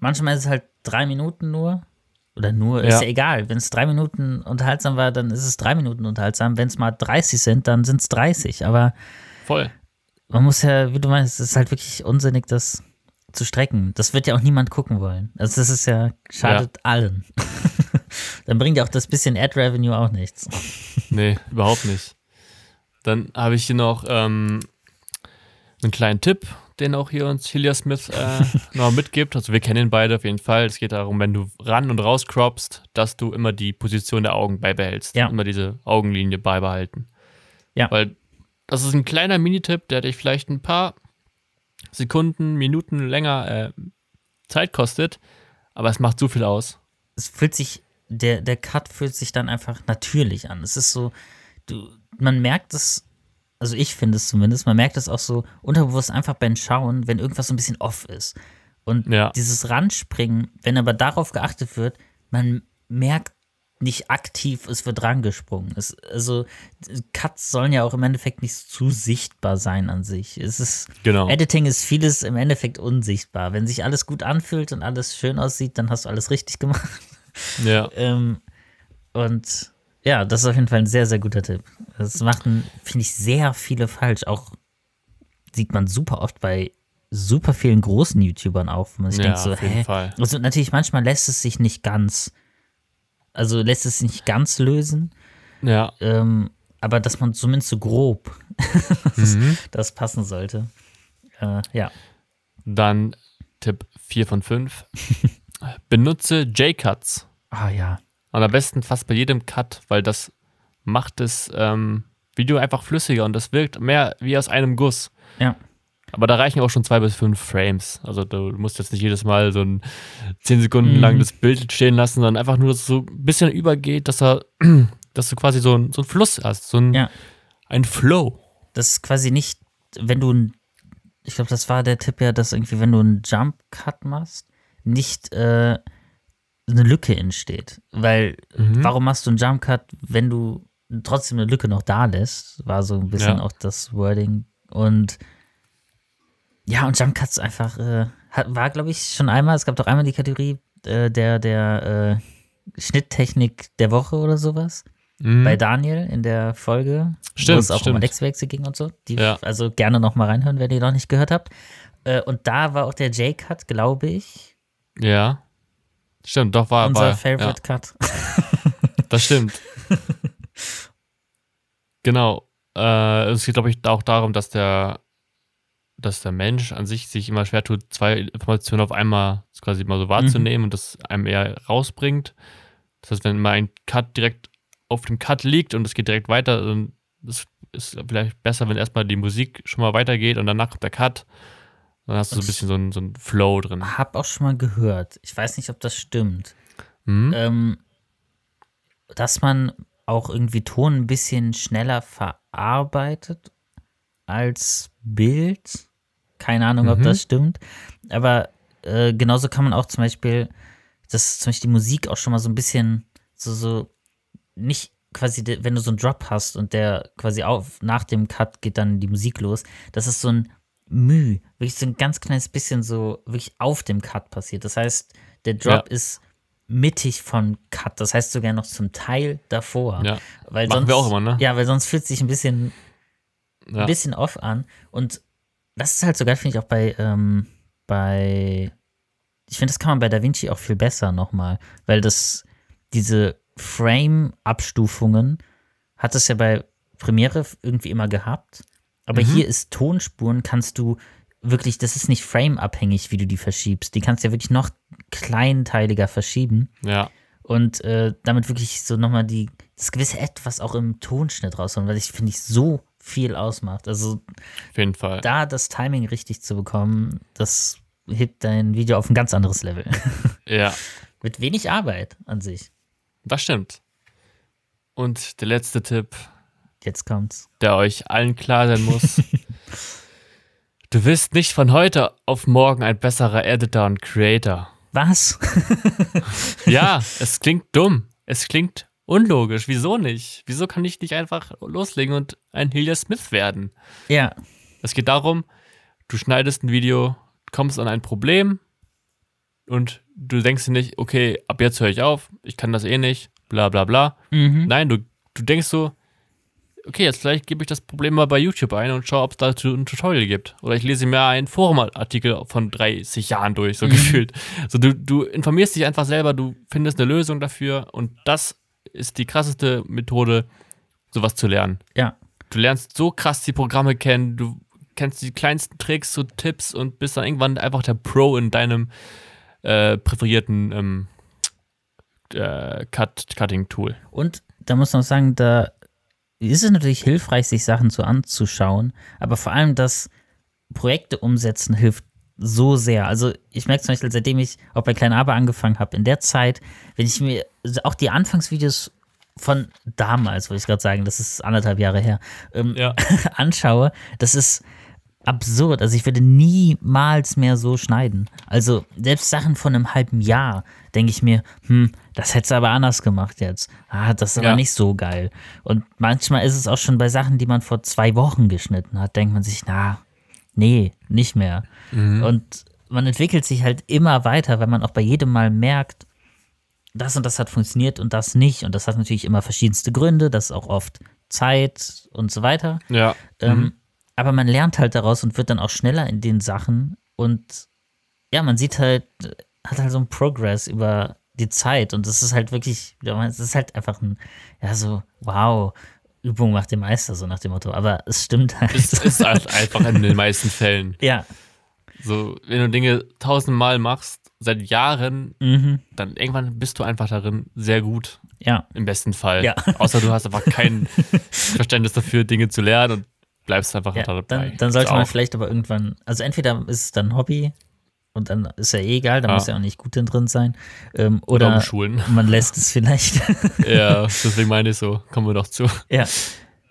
manchmal ist es halt drei Minuten nur. Oder nur, ja. ist ja egal. Wenn es drei Minuten unterhaltsam war, dann ist es drei Minuten unterhaltsam. Wenn es mal 30 sind, dann sind es 30. Aber voll. Man muss ja, wie du meinst, es ist halt wirklich unsinnig, das zu strecken. Das wird ja auch niemand gucken wollen. Also das ist ja, schadet ja. allen. dann bringt ja auch das bisschen Ad-Revenue auch nichts. nee, überhaupt nicht. Dann habe ich hier noch ähm, einen kleinen Tipp, den auch hier uns Hillia Smith äh, noch mitgibt. Also wir kennen ihn beide auf jeden Fall. Es geht darum, wenn du ran und raus croppst, dass du immer die Position der Augen beibehältst. Ja. Immer diese Augenlinie beibehalten. Ja. Weil das ist ein kleiner Minitipp, der dich vielleicht ein paar Sekunden, Minuten länger äh, Zeit kostet, aber es macht so viel aus. Es fühlt sich, der, der Cut fühlt sich dann einfach natürlich an. Es ist so, du, man merkt es, also ich finde es zumindest, man merkt es auch so unterbewusst einfach beim Schauen, wenn irgendwas so ein bisschen off ist. Und ja. dieses Randspringen, wenn aber darauf geachtet wird, man merkt nicht aktiv, es wird rangesprungen. Es, also Cuts sollen ja auch im Endeffekt nicht zu sichtbar sein an sich. Es ist, genau. Editing ist vieles im Endeffekt unsichtbar. Wenn sich alles gut anfühlt und alles schön aussieht, dann hast du alles richtig gemacht. Ja. ähm, und ja, das ist auf jeden Fall ein sehr, sehr guter Tipp. Das machen, finde ich, sehr viele falsch. Auch sieht man super oft bei super vielen großen YouTubern auf, man sich ja, denkt so, hä? Fall. Also natürlich, manchmal lässt es sich nicht ganz also lässt es sich nicht ganz lösen. Ja. Ähm, aber dass man zumindest so grob das, mhm. das passen sollte. Äh, ja. Dann Tipp 4 von 5. Benutze J-Cuts. Ah ja. Und am besten fast bei jedem Cut, weil das macht das ähm, Video einfach flüssiger und das wirkt mehr wie aus einem Guss. Ja. Aber da reichen auch schon zwei bis fünf Frames. Also du musst jetzt nicht jedes Mal so ein zehn Sekunden mhm. lang das Bild stehen lassen, sondern einfach nur, dass es so ein bisschen übergeht, dass er, dass du quasi so, ein, so einen Fluss hast, so ein, ja. ein Flow. Das ist quasi nicht, wenn du ein, ich glaube, das war der Tipp ja, dass irgendwie, wenn du einen Jump Cut machst, nicht äh, eine Lücke entsteht. Weil, mhm. warum machst du einen Jump Cut, wenn du trotzdem eine Lücke noch da lässt? War so ein bisschen ja. auch das Wording. Und ja, und Jump Cuts einfach, äh, hat, war, glaube ich, schon einmal, es gab doch einmal die Kategorie äh, der, der äh, Schnitttechnik der Woche oder sowas. Mhm. Bei Daniel in der Folge, stimmt, wo es auch stimmt. um Alexwechsel ging und so. Die, ja. Also gerne noch mal reinhören, wenn ihr noch nicht gehört habt. Äh, und da war auch der J-Cut, glaube ich. Ja. Stimmt, doch war unser war, Favorite ja. Cut. das stimmt. genau. Äh, es geht, glaube ich, auch darum, dass der dass der Mensch an sich sich immer schwer tut, zwei Informationen auf einmal quasi mal so wahrzunehmen mhm. und das einem eher rausbringt. Das heißt, wenn mal ein Cut direkt auf dem Cut liegt und es geht direkt weiter, dann ist es vielleicht besser, wenn erstmal die Musik schon mal weitergeht und danach der Cut. Dann hast du so ein bisschen so einen, so Flow drin. Hab auch schon mal gehört. Ich weiß nicht, ob das stimmt. Mhm. Ähm, dass man auch irgendwie Ton ein bisschen schneller verarbeitet als Bild. Keine Ahnung, mhm. ob das stimmt. Aber äh, genauso kann man auch zum Beispiel, dass zum Beispiel die Musik auch schon mal so ein bisschen so, so nicht quasi, wenn du so einen Drop hast und der quasi auf, nach dem Cut geht dann die Musik los, das ist so ein Müh, wirklich so ein ganz kleines bisschen so wirklich auf dem Cut passiert. Das heißt, der Drop ja. ist mittig von Cut, das heißt sogar noch zum Teil davor. Ja, weil machen sonst, wir auch immer, ne? Ja, weil sonst fühlt es sich ein bisschen, ja. ein bisschen off an und das ist halt so geil, finde ich auch bei, ähm, bei, ich finde, das kann man bei Da Vinci auch viel besser nochmal, weil das, diese Frame-Abstufungen hat es ja bei Premiere irgendwie immer gehabt, aber mhm. hier ist Tonspuren, kannst du wirklich, das ist nicht frame-abhängig, wie du die verschiebst. Die kannst du ja wirklich noch kleinteiliger verschieben. Ja. Und äh, damit wirklich so nochmal die, das gewisse Etwas auch im Tonschnitt rausholen, weil ich finde ich so viel ausmacht. Also auf jeden Fall. Da das Timing richtig zu bekommen, das hebt dein Video auf ein ganz anderes Level. Ja. Mit wenig Arbeit an sich. Das stimmt. Und der letzte Tipp. Jetzt kommt's. Der euch allen klar sein muss. du wirst nicht von heute auf morgen ein besserer Editor und Creator. Was? ja, es klingt dumm. Es klingt unlogisch. Wieso nicht? Wieso kann ich nicht einfach loslegen und ein Hillier Smith werden? Ja. Es geht darum, du schneidest ein Video, kommst an ein Problem und du denkst dir nicht, okay, ab jetzt höre ich auf, ich kann das eh nicht, bla bla bla. Mhm. Nein, du, du denkst so, okay, jetzt vielleicht gebe ich das Problem mal bei YouTube ein und schaue, ob es dazu ein Tutorial gibt. Oder ich lese mir einen Forumartikel von 30 Jahren durch, so mhm. gefühlt. So, du, du informierst dich einfach selber, du findest eine Lösung dafür und das ist die krasseste Methode, sowas zu lernen. Ja. Du lernst so krass die Programme kennen, du kennst die kleinsten Tricks, so Tipps und bist dann irgendwann einfach der Pro in deinem äh, präferierten ähm, äh, Cut Cutting-Tool. Und da muss man auch sagen, da ist es natürlich hilfreich, sich Sachen so anzuschauen, aber vor allem das Projekte umsetzen hilft so sehr. Also ich merke zum Beispiel, seitdem ich auch bei Klein Aber angefangen habe, in der Zeit, wenn ich mir auch die Anfangsvideos von damals, wollte ich gerade sagen, das ist anderthalb Jahre her, ähm, ja. anschaue, das ist absurd. Also ich würde niemals mehr so schneiden. Also selbst Sachen von einem halben Jahr denke ich mir, hm, das hättest du aber anders gemacht jetzt. Ah, das ist aber ja. nicht so geil. Und manchmal ist es auch schon bei Sachen, die man vor zwei Wochen geschnitten hat, denkt man sich, na, nee, nicht mehr. Mhm. Und man entwickelt sich halt immer weiter, weil man auch bei jedem Mal merkt, das und das hat funktioniert und das nicht. Und das hat natürlich immer verschiedenste Gründe, das ist auch oft Zeit und so weiter. Ja. Ähm, mhm aber man lernt halt daraus und wird dann auch schneller in den Sachen und ja, man sieht halt, hat halt so einen Progress über die Zeit und das ist halt wirklich, es ist halt einfach ein, ja, so, wow, Übung macht den Meister, so nach dem Motto, aber es stimmt halt. Es ist halt einfach in den meisten Fällen. Ja. So, wenn du Dinge tausendmal machst, seit Jahren, mhm. dann irgendwann bist du einfach darin sehr gut. Ja. Im besten Fall. Ja. Außer du hast einfach kein Verständnis dafür, Dinge zu lernen und bleibst einfach ja, dabei. Dann, dann sollte man vielleicht aber irgendwann, also entweder ist es dann Hobby und dann ist ja eh egal, da ja. muss ja auch nicht gut drin sein. Ähm, oder, man lässt es vielleicht. ja, deswegen meine ich so, kommen wir doch zu. Ja.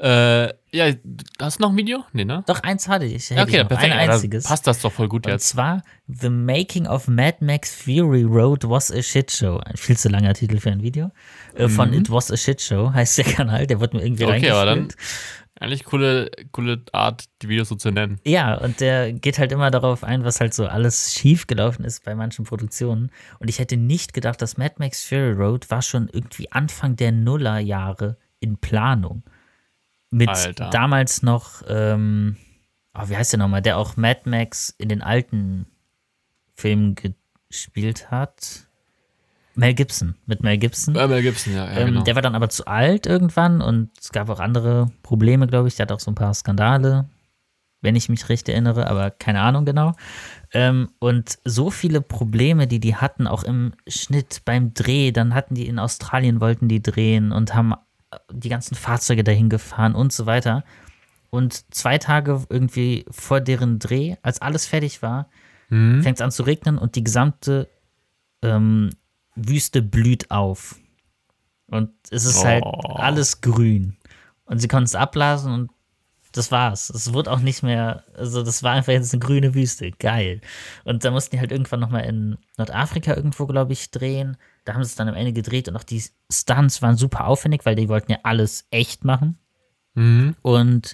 Äh, ja, hast du noch ein Video? Nee, ne? Doch, eins hatte ich. Ja, okay, perfekt. Ein einziges. passt das doch voll gut und jetzt. Und zwar The Making of Mad Max Fury Road Was a Shit Show. Ein viel zu langer Titel für ein Video. Äh, von mhm. It Was a Shit Show heißt der Kanal. Der wird mir irgendwie okay, aber dann eigentlich coole, coole Art, die Videos so zu nennen. Ja, und der geht halt immer darauf ein, was halt so alles schief gelaufen ist bei manchen Produktionen. Und ich hätte nicht gedacht, dass Mad Max Fury Road war schon irgendwie Anfang der Nullerjahre in Planung. Mit Alter. damals noch, ähm, oh, wie heißt der nochmal, der auch Mad Max in den alten Filmen gespielt hat. Mel Gibson, mit Mel Gibson. Ja, Mel Gibson, ja. ja ähm, genau. Der war dann aber zu alt irgendwann und es gab auch andere Probleme, glaube ich. Der hat auch so ein paar Skandale, wenn ich mich recht erinnere, aber keine Ahnung genau. Ähm, und so viele Probleme, die die hatten, auch im Schnitt beim Dreh, dann hatten die in Australien, wollten die drehen und haben die ganzen Fahrzeuge dahin gefahren und so weiter. Und zwei Tage irgendwie vor deren Dreh, als alles fertig war, mhm. fängt es an zu regnen und die gesamte ähm, Wüste blüht auf. Und es ist halt oh. halt alles grün. Und sie konnten es abblasen und das war's. Es wurde auch nicht mehr, also das war einfach jetzt eine grüne Wüste. Geil. Und da mussten die halt irgendwann nochmal in Nordafrika irgendwo, glaube ich, drehen. Da haben sie es dann am Ende gedreht und auch die Stunts waren super aufwendig, weil die wollten ja alles echt machen. Mhm. Und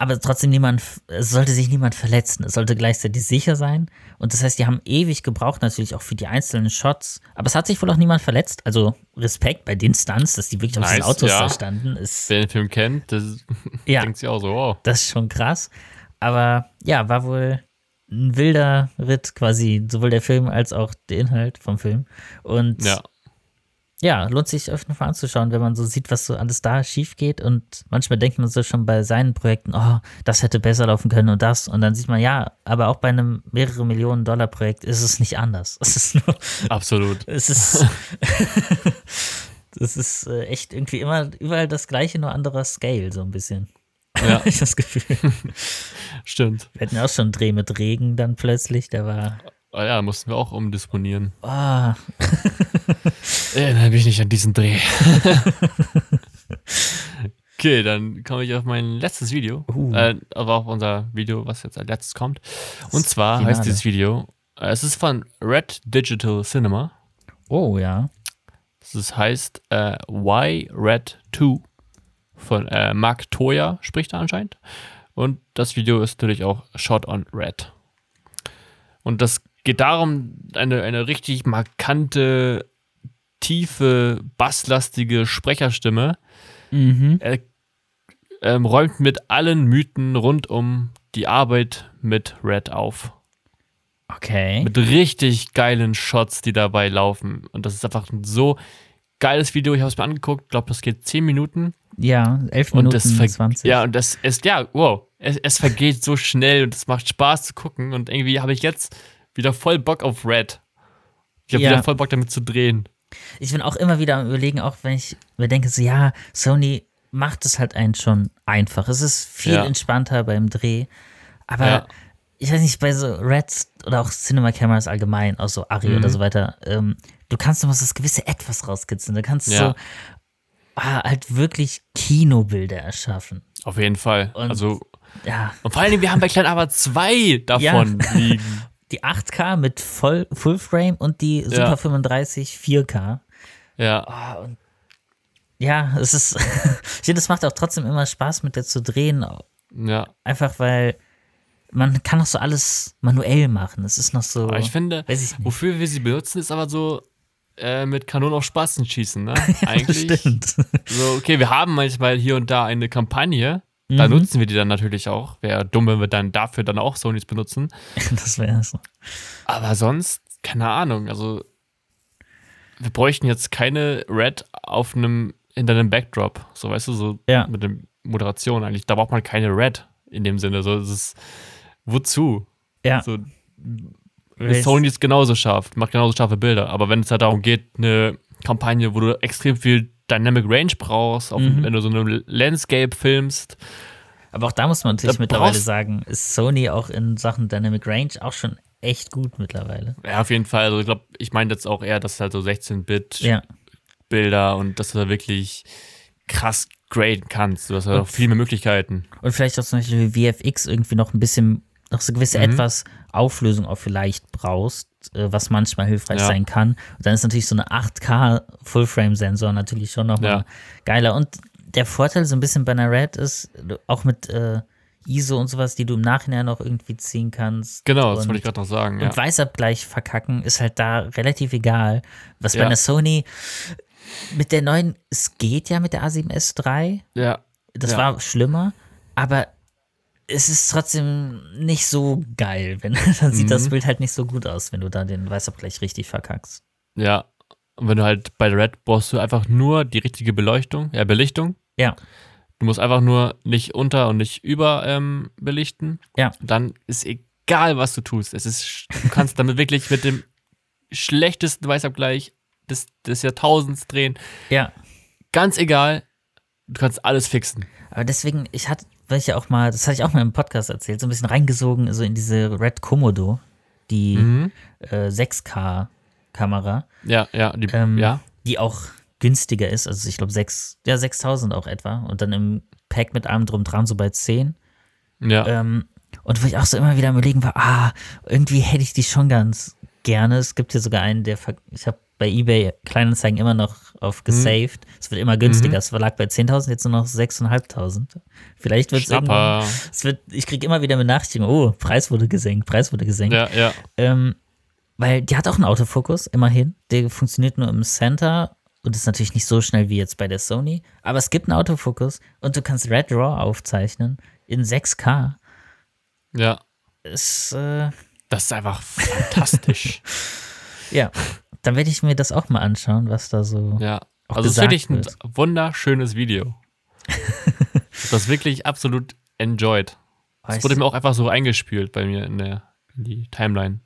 aber trotzdem niemand, es sollte sich niemand verletzen. Es sollte gleichzeitig sicher sein. Und das heißt, die haben ewig gebraucht, natürlich auch für die einzelnen Shots. Aber es hat sich wohl auch niemand verletzt. Also Respekt bei den Stunts, dass die wirklich nice, auf diesen Autos ja. da standen. Ist, Wer den Film kennt, das ja, denkt sich auch so, wow. Das ist schon krass. Aber ja, war wohl ein wilder Ritt quasi, sowohl der Film als auch der Inhalt vom Film. Und ja ja, lohnt sich öfter mal anzuschauen, wenn man so sieht, was so alles da schief geht. Und manchmal denkt man so schon bei seinen Projekten, oh, das hätte besser laufen können und das. Und dann sieht man, ja, aber auch bei einem mehrere Millionen Dollar Projekt ist es nicht anders. Es ist nur. Absolut. Es ist. das ist äh, echt irgendwie immer überall das gleiche, nur anderer Scale, so ein bisschen. Ja. ich das Gefühl. Stimmt. Wir hatten auch schon einen Dreh mit Regen dann plötzlich, der war. Oh ja, mussten wir auch umdisponieren. Ah. Erinnere mich nicht an diesen Dreh. okay, dann komme ich auf mein letztes Video. Uh. Äh, aber auch unser Video, was jetzt als letztes kommt. Und zwar Finale. heißt dieses Video, äh, es ist von Red Digital Cinema. Oh, ja. Das heißt äh, Why Red 2 von äh, Mark Toya spricht er anscheinend. Und das Video ist natürlich auch Shot on Red. Und das geht darum, eine, eine richtig markante tiefe, basslastige Sprecherstimme. Mhm. Er ähm, räumt mit allen Mythen rund um die Arbeit mit Red auf. Okay. Mit richtig geilen Shots, die dabei laufen. Und das ist einfach ein so geiles Video. Ich habe es mir angeguckt. Ich glaube, das geht 10 Minuten. Ja, 11 Minuten und 20. Ja, und das ist, ja, wow. Es, es vergeht so schnell und es macht Spaß zu gucken. Und irgendwie habe ich jetzt wieder voll Bock auf Red. Ich habe ja. wieder voll Bock damit zu drehen. Ich bin auch immer wieder am überlegen, auch wenn ich mir denke, so ja, Sony macht es halt einen schon einfach. Es ist viel ja. entspannter beim Dreh. Aber ja. ich weiß nicht, bei so Reds oder auch Cinema Cameras allgemein, auch so Ari mhm. oder so weiter, ähm, du kannst immer so das gewisse Etwas rauskitzeln. Du kannst ja. so ah, halt wirklich Kinobilder erschaffen. Auf jeden Fall. Und, also. Ja. Und vor allem, wir haben bei Klein aber zwei davon liegen. Die 8K mit Voll, Fullframe und die Super 35 4K. Ja. Oh, und ja, es ist, ich finde, es macht auch trotzdem immer Spaß, mit der zu drehen. Ja. Einfach weil man kann noch so alles manuell machen. Es ist noch so. Aber ich finde, ich wofür wir sie benutzen, ist aber so äh, mit Kanonen auf Spatzen schießen, ne? ja, Eigentlich. Stimmt. So, okay, wir haben manchmal hier und da eine Kampagne. Da mhm. nutzen wir die dann natürlich auch. Wäre dumm, wenn wir dann dafür dann auch Sonys benutzen. das wäre so. Aber sonst, keine Ahnung. Also, wir bräuchten jetzt keine Red auf einem hinter einem Backdrop. So, weißt du, so ja. mit der Moderation eigentlich. Da braucht man keine Red in dem Sinne. So, es ist, wozu? Ja. So, Sony ist genauso scharf, macht genauso scharfe Bilder. Aber wenn es halt darum geht, eine Kampagne, wo du extrem viel Dynamic Range brauchst, auf, mhm. wenn du so eine Landscape filmst. Aber auch da muss man natürlich mittlerweile sagen, ist Sony auch in Sachen Dynamic Range auch schon echt gut mittlerweile. Ja, auf jeden Fall. Also ich glaube, ich meine jetzt auch eher, dass halt so 16-Bit ja. Bilder und dass du da wirklich krass graden kannst. Du hast halt auch viel mehr Möglichkeiten. Und vielleicht auch zum Beispiel VFX irgendwie noch ein bisschen, noch so gewisse mhm. etwas Auflösung auch vielleicht brauchst, äh, was manchmal hilfreich ja. sein kann. Und dann ist natürlich so eine 8K Full-Frame-Sensor natürlich schon nochmal ja. geiler. Und der Vorteil so ein bisschen bei einer Red ist, auch mit äh, ISO und sowas, die du im Nachhinein noch irgendwie ziehen kannst. Genau, das wollte ich gerade noch sagen. Und Weißabgleich verkacken ist halt da relativ egal. Was bei einer Sony mit der neuen, es geht ja mit der A7S 3. Ja. Das ja. war schlimmer, aber es ist trotzdem nicht so geil. Wenn, dann sieht mhm. das Bild halt nicht so gut aus, wenn du da den Weißabgleich richtig verkackst. Ja. Und wenn du halt bei Red brauchst du einfach nur die richtige Beleuchtung, ja, Belichtung. Ja. Du musst einfach nur nicht unter und nicht über ähm, belichten. Ja. Dann ist egal, was du tust. Es ist, du kannst damit wirklich mit dem schlechtesten Weißabgleich des, des Jahrtausends drehen. Ja. Ganz egal, du kannst alles fixen. Aber deswegen, ich hatte, weil ich ja auch mal, das hatte ich auch mal im Podcast erzählt, so ein bisschen reingesogen, so in diese Red Komodo, die mhm. äh, 6K-Kamera. Ja, ja, die, ähm, ja. Die auch günstiger ist, also ich glaube 6, ja, 6000 auch etwa. Und dann im Pack mit allem drum dran, so bei 10. Ja. Ähm, und wo ich auch so immer wieder am überlegen war, ah, irgendwie hätte ich die schon ganz gerne. Es gibt hier sogar einen, der, ich habe bei eBay Kleinanzeigen immer noch auf gesaved. Mhm. Es wird immer günstiger. Mhm. Es lag bei 10.000, jetzt nur noch 6.500. Vielleicht wird es irgendwann. Es wird, ich kriege immer wieder Benachrichtigungen, oh, Preis wurde gesenkt, Preis wurde gesenkt. Ja, ja. Ähm, weil die hat auch einen Autofokus, immerhin. Der funktioniert nur im Center und ist natürlich nicht so schnell wie jetzt bei der Sony. Aber es gibt einen Autofokus und du kannst Red Raw aufzeichnen in 6K. Ja. Ist, äh, das ist einfach fantastisch. ja dann werde ich mir das auch mal anschauen, was da so. Ja, also es ist wirklich ein wunderschönes Video. das wirklich absolut enjoyed. Das wurde mir auch einfach so eingespült bei mir in der in die Timeline.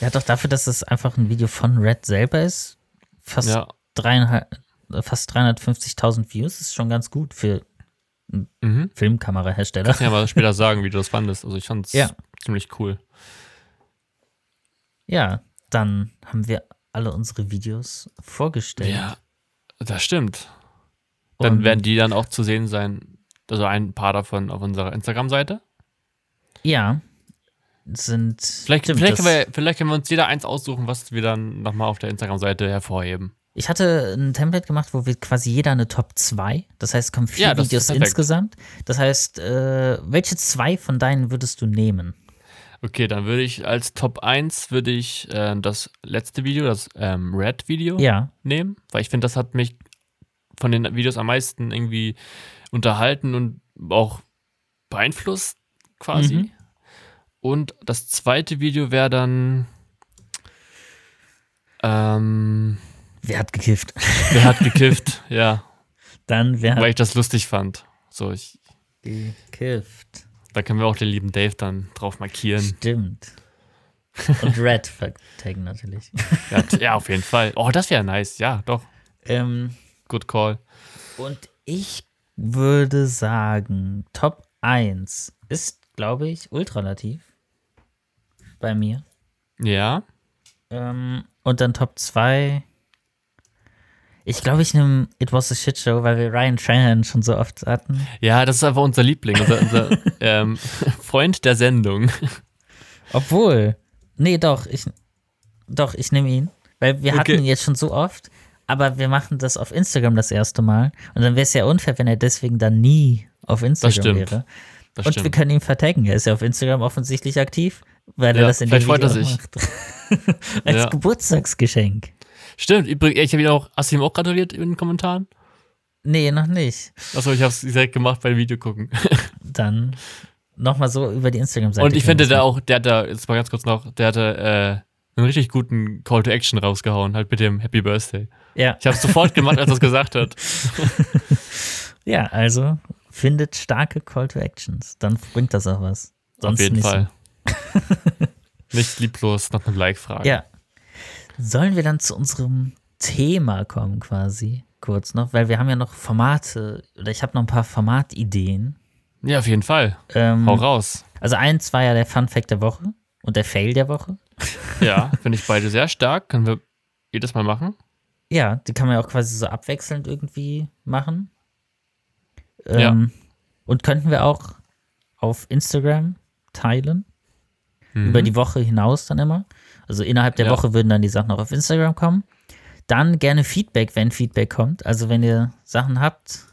Ja, doch dafür, dass es einfach ein Video von Red selber ist, fast ja. dreieinhalb, fast 350.000 Views, ist schon ganz gut für einen mhm. Filmkamerahersteller. Kannst ja mal später sagen, wie du das fandest. Also ich fand es ja. ziemlich cool. Ja, dann haben wir alle unsere Videos vorgestellt. Ja, das stimmt. Dann Und werden die dann auch zu sehen sein, also ein paar davon auf unserer Instagram-Seite. Ja, sind. Vielleicht, vielleicht, können wir, vielleicht können wir uns jeder eins aussuchen, was wir dann nochmal auf der Instagram-Seite hervorheben. Ich hatte ein Template gemacht, wo wir quasi jeder eine Top 2, das heißt, es kommen vier ja, Videos insgesamt. Das heißt, äh, welche zwei von deinen würdest du nehmen? Okay, dann würde ich als Top 1 würde ich äh, das letzte Video, das ähm, Red-Video ja. nehmen, weil ich finde, das hat mich von den Videos am meisten irgendwie unterhalten und auch beeinflusst quasi. Mhm. Und das zweite Video wäre dann ähm, Wer hat gekifft? Wer hat gekifft, ja. Dann wer hat Weil ich das lustig fand. So, ich. Gekifft. Da können wir auch den lieben Dave dann drauf markieren. Stimmt. Und Red taggen natürlich. Ja, ja, auf jeden Fall. Oh, das wäre nice. Ja, doch. Ähm, Good call. Und ich würde sagen, Top 1 ist, glaube ich, ultralativ. Bei mir. Ja. Ähm, und dann Top 2. Ich glaube, ich nehme It Was a Shit Show, weil wir Ryan Trahan schon so oft hatten. Ja, das ist einfach unser Liebling, unser, unser ähm, Freund der Sendung. Obwohl. Nee, doch, ich. Doch, ich nehme ihn. Weil wir okay. hatten ihn jetzt schon so oft, aber wir machen das auf Instagram das erste Mal. Und dann wäre es ja unfair, wenn er deswegen dann nie auf Instagram wäre. Das und stimmt. wir können ihn vertaggen. Er ist ja auf Instagram offensichtlich aktiv, weil ja, er das in er sich. macht. Als ja. Geburtstagsgeschenk. Stimmt, übrigens, ich habe ihn auch, hast du ihm auch gratuliert in den Kommentaren? Nee, noch nicht. Achso, ich habe es direkt gemacht beim Video gucken. Dann nochmal so über die Instagram-Seite. Und ich finde, der auch, der hat da, jetzt mal ganz kurz noch, der hatte äh, einen richtig guten Call to Action rausgehauen, halt mit dem Happy Birthday. Ja. Ich habe es sofort gemacht, als er es gesagt hat. ja, also findet starke Call to Actions. Dann bringt das auch was. Sonst Auf jeden Fall. So. nicht lieblos nach einem Like fragen. Ja, Sollen wir dann zu unserem Thema kommen quasi? Kurz noch, weil wir haben ja noch Formate oder ich habe noch ein paar Formatideen. Ja, auf jeden Fall. Ähm, Hau raus. Also eins war ja der Fun Fact der Woche und der Fail der Woche. Ja, finde ich beide sehr stark. Können wir jedes Mal machen? Ja, die kann man ja auch quasi so abwechselnd irgendwie machen. Ähm, ja. Und könnten wir auch auf Instagram teilen. Mhm. Über die Woche hinaus dann immer. Also innerhalb der ja. Woche würden dann die Sachen auch auf Instagram kommen. Dann gerne Feedback, wenn Feedback kommt. Also wenn ihr Sachen habt,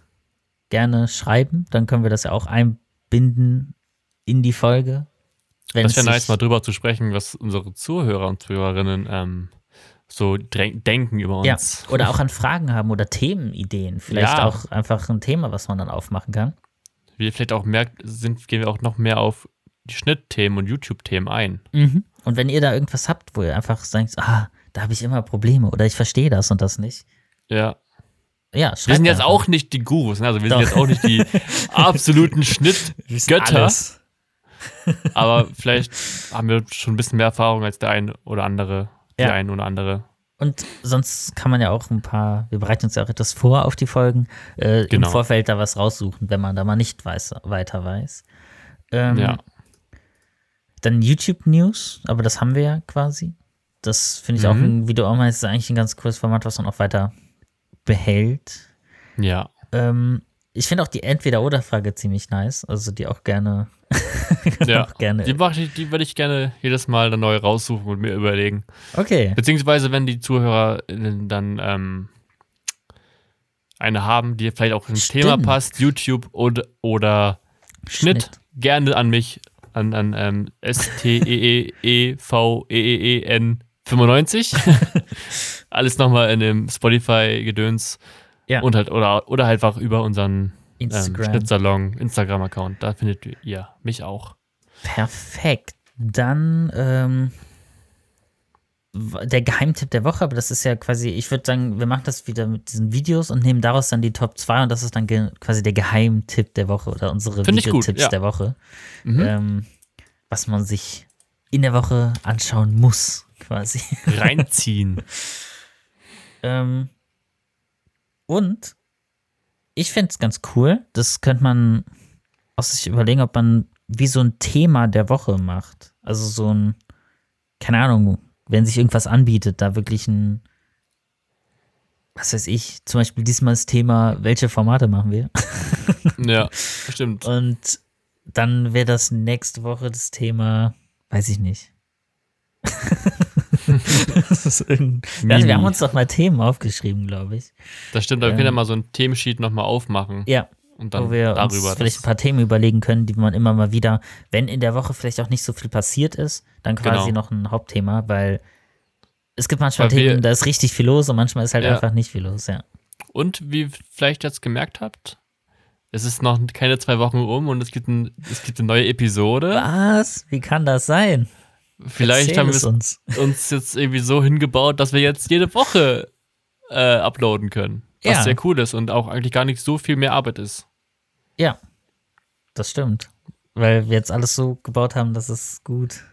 gerne schreiben. Dann können wir das ja auch einbinden in die Folge. das wäre nice, mal drüber zu sprechen, was unsere Zuhörer und Zuhörerinnen ähm, so denken über uns. Ja, oder auch an Fragen haben oder Themenideen. Vielleicht ja. auch einfach ein Thema, was man dann aufmachen kann. Wie ihr vielleicht auch merkt, sind, gehen wir auch noch mehr auf die Schnittthemen und YouTube-Themen ein. Mhm. Und wenn ihr da irgendwas habt, wo ihr einfach sagt, ah, da habe ich immer Probleme oder ich verstehe das und das nicht. Ja. Ja, wir sind jetzt einfach. auch nicht die Gurus, ne? also wir Doch. sind jetzt auch nicht die absoluten Schnittgötter. aber vielleicht haben wir schon ein bisschen mehr Erfahrung als der ein oder andere, die ja. ein oder andere. Und sonst kann man ja auch ein paar, wir bereiten uns ja auch etwas vor auf die Folgen, äh, genau. im Vorfeld da was raussuchen, wenn man da mal nicht weiß, weiter weiß. Ähm, ja. Dann YouTube News, aber das haben wir ja quasi. Das finde ich mhm. auch, ein, wie du auch meinst, ist eigentlich ein ganz cooles Format, was man auch weiter behält. Ja. Ähm, ich finde auch die Entweder-Oder-Frage ziemlich nice, also die auch gerne. ja, auch gerne. Die, ich, die würde ich gerne jedes Mal dann neu raussuchen und mir überlegen. Okay. Beziehungsweise, wenn die Zuhörer dann ähm, eine haben, die vielleicht auch ins. Thema passt, YouTube oder, oder Schnitt, Schnitt, gerne an mich an, an ähm, S-T-E-E-E-V-E-E-N 95. Alles nochmal in dem Spotify-Gedöns. Ja. Und halt, oder, oder halt einfach über unseren ähm, Instagram. Ähm, Schnittsalon, Instagram-Account. Da findet ihr mich auch. Perfekt. Dann ähm, der Geheimtipp der Woche, aber das ist ja quasi, ich würde sagen, wir machen das wieder mit diesen Videos und nehmen daraus dann die Top 2 und das ist dann quasi der Geheimtipp der Woche oder unsere Find Videotipps ja. der Woche. Mhm. Ähm, was man sich in der Woche anschauen muss, quasi. Reinziehen. ähm, und ich fände es ganz cool, das könnte man aus sich überlegen, ob man wie so ein Thema der Woche macht. Also so ein, keine Ahnung, wenn sich irgendwas anbietet, da wirklich ein, was weiß ich, zum Beispiel diesmal das Thema, welche Formate machen wir? ja, stimmt. Und dann wäre das nächste Woche das Thema, weiß ich nicht. also wir haben uns doch mal Themen aufgeschrieben, glaube ich. Das stimmt, aber ähm, wir können ja mal so ein Themensheet nochmal aufmachen. Ja, und dann wo wir darüber uns vielleicht ein paar Themen überlegen können, die man immer mal wieder, wenn in der Woche vielleicht auch nicht so viel passiert ist, dann quasi genau. noch ein Hauptthema, weil es gibt manchmal weil Themen, da ist richtig viel los und manchmal ist halt ja. einfach nicht viel los, ja. Und wie vielleicht jetzt gemerkt habt, es ist noch keine zwei Wochen um und es gibt, ein, es gibt eine neue Episode. Was? Wie kann das sein? Vielleicht Erzähl haben wir uns. uns jetzt irgendwie so hingebaut, dass wir jetzt jede Woche äh, uploaden können. Was ja. sehr cool ist und auch eigentlich gar nicht so viel mehr Arbeit ist. Ja, das stimmt. Weil wir jetzt alles so gebaut haben, dass es gut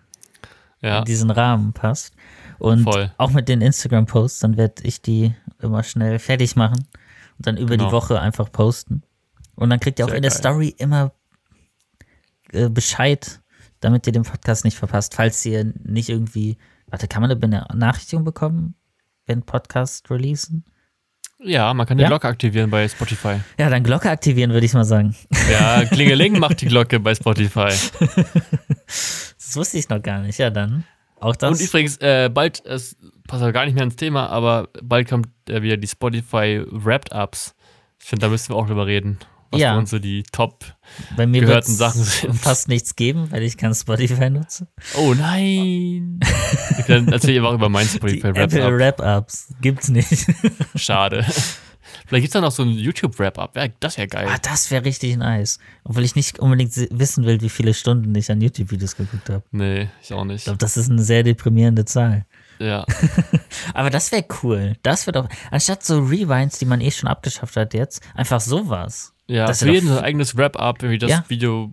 ja. in diesen Rahmen passt. Und Voll. auch mit den Instagram-Posts, dann werde ich die immer schnell fertig machen und dann über genau. die Woche einfach posten. Und dann kriegt ihr auch Sehr in der geil. Story immer äh, Bescheid, damit ihr den Podcast nicht verpasst, falls ihr nicht irgendwie. Warte, kann man eine Benachrichtigung bekommen, wenn Podcasts releasen? Ja, man kann die Ja? Glocke aktivieren bei Spotify. Ja, dann Glocke aktivieren, würde ich mal sagen. Ja, Klingeling macht die Glocke bei Spotify. Das wusste ich noch gar nicht. Ja, dann. Auch das. Und übrigens, äh, bald, es passt ja gar nicht mehr ins Thema, aber bald kommt äh, wieder die Spotify Wrapped-Ups. Ich finde, da müssen wir auch drüber reden. Was Ja. für uns so die Top. Bei mir gehörten Sachen sind. fast nichts geben, weil ich kein Spotify nutze. Oh nein! Dann erzähl ich aber auch über mein Die Spotify Apple Wrap-Up. Wrap-Ups gibt's nicht. Schade. Vielleicht gibt es da noch so ein YouTube-Wrap-Up. Das wäre geil. ah, das wäre richtig nice. Obwohl ich nicht unbedingt wissen will, wie viele Stunden ich an YouTube-Videos geguckt habe. Nee, ich auch Ich nicht. glaube, das ist eine sehr deprimierende Zahl. Ja. Aber das wäre cool. Das wird doch, anstatt so Rewinds, die man eh schon abgeschafft hat jetzt, einfach sowas. Ja, Das für jeden so ein eigenes Wrap-Up, irgendwie das Ja. Video,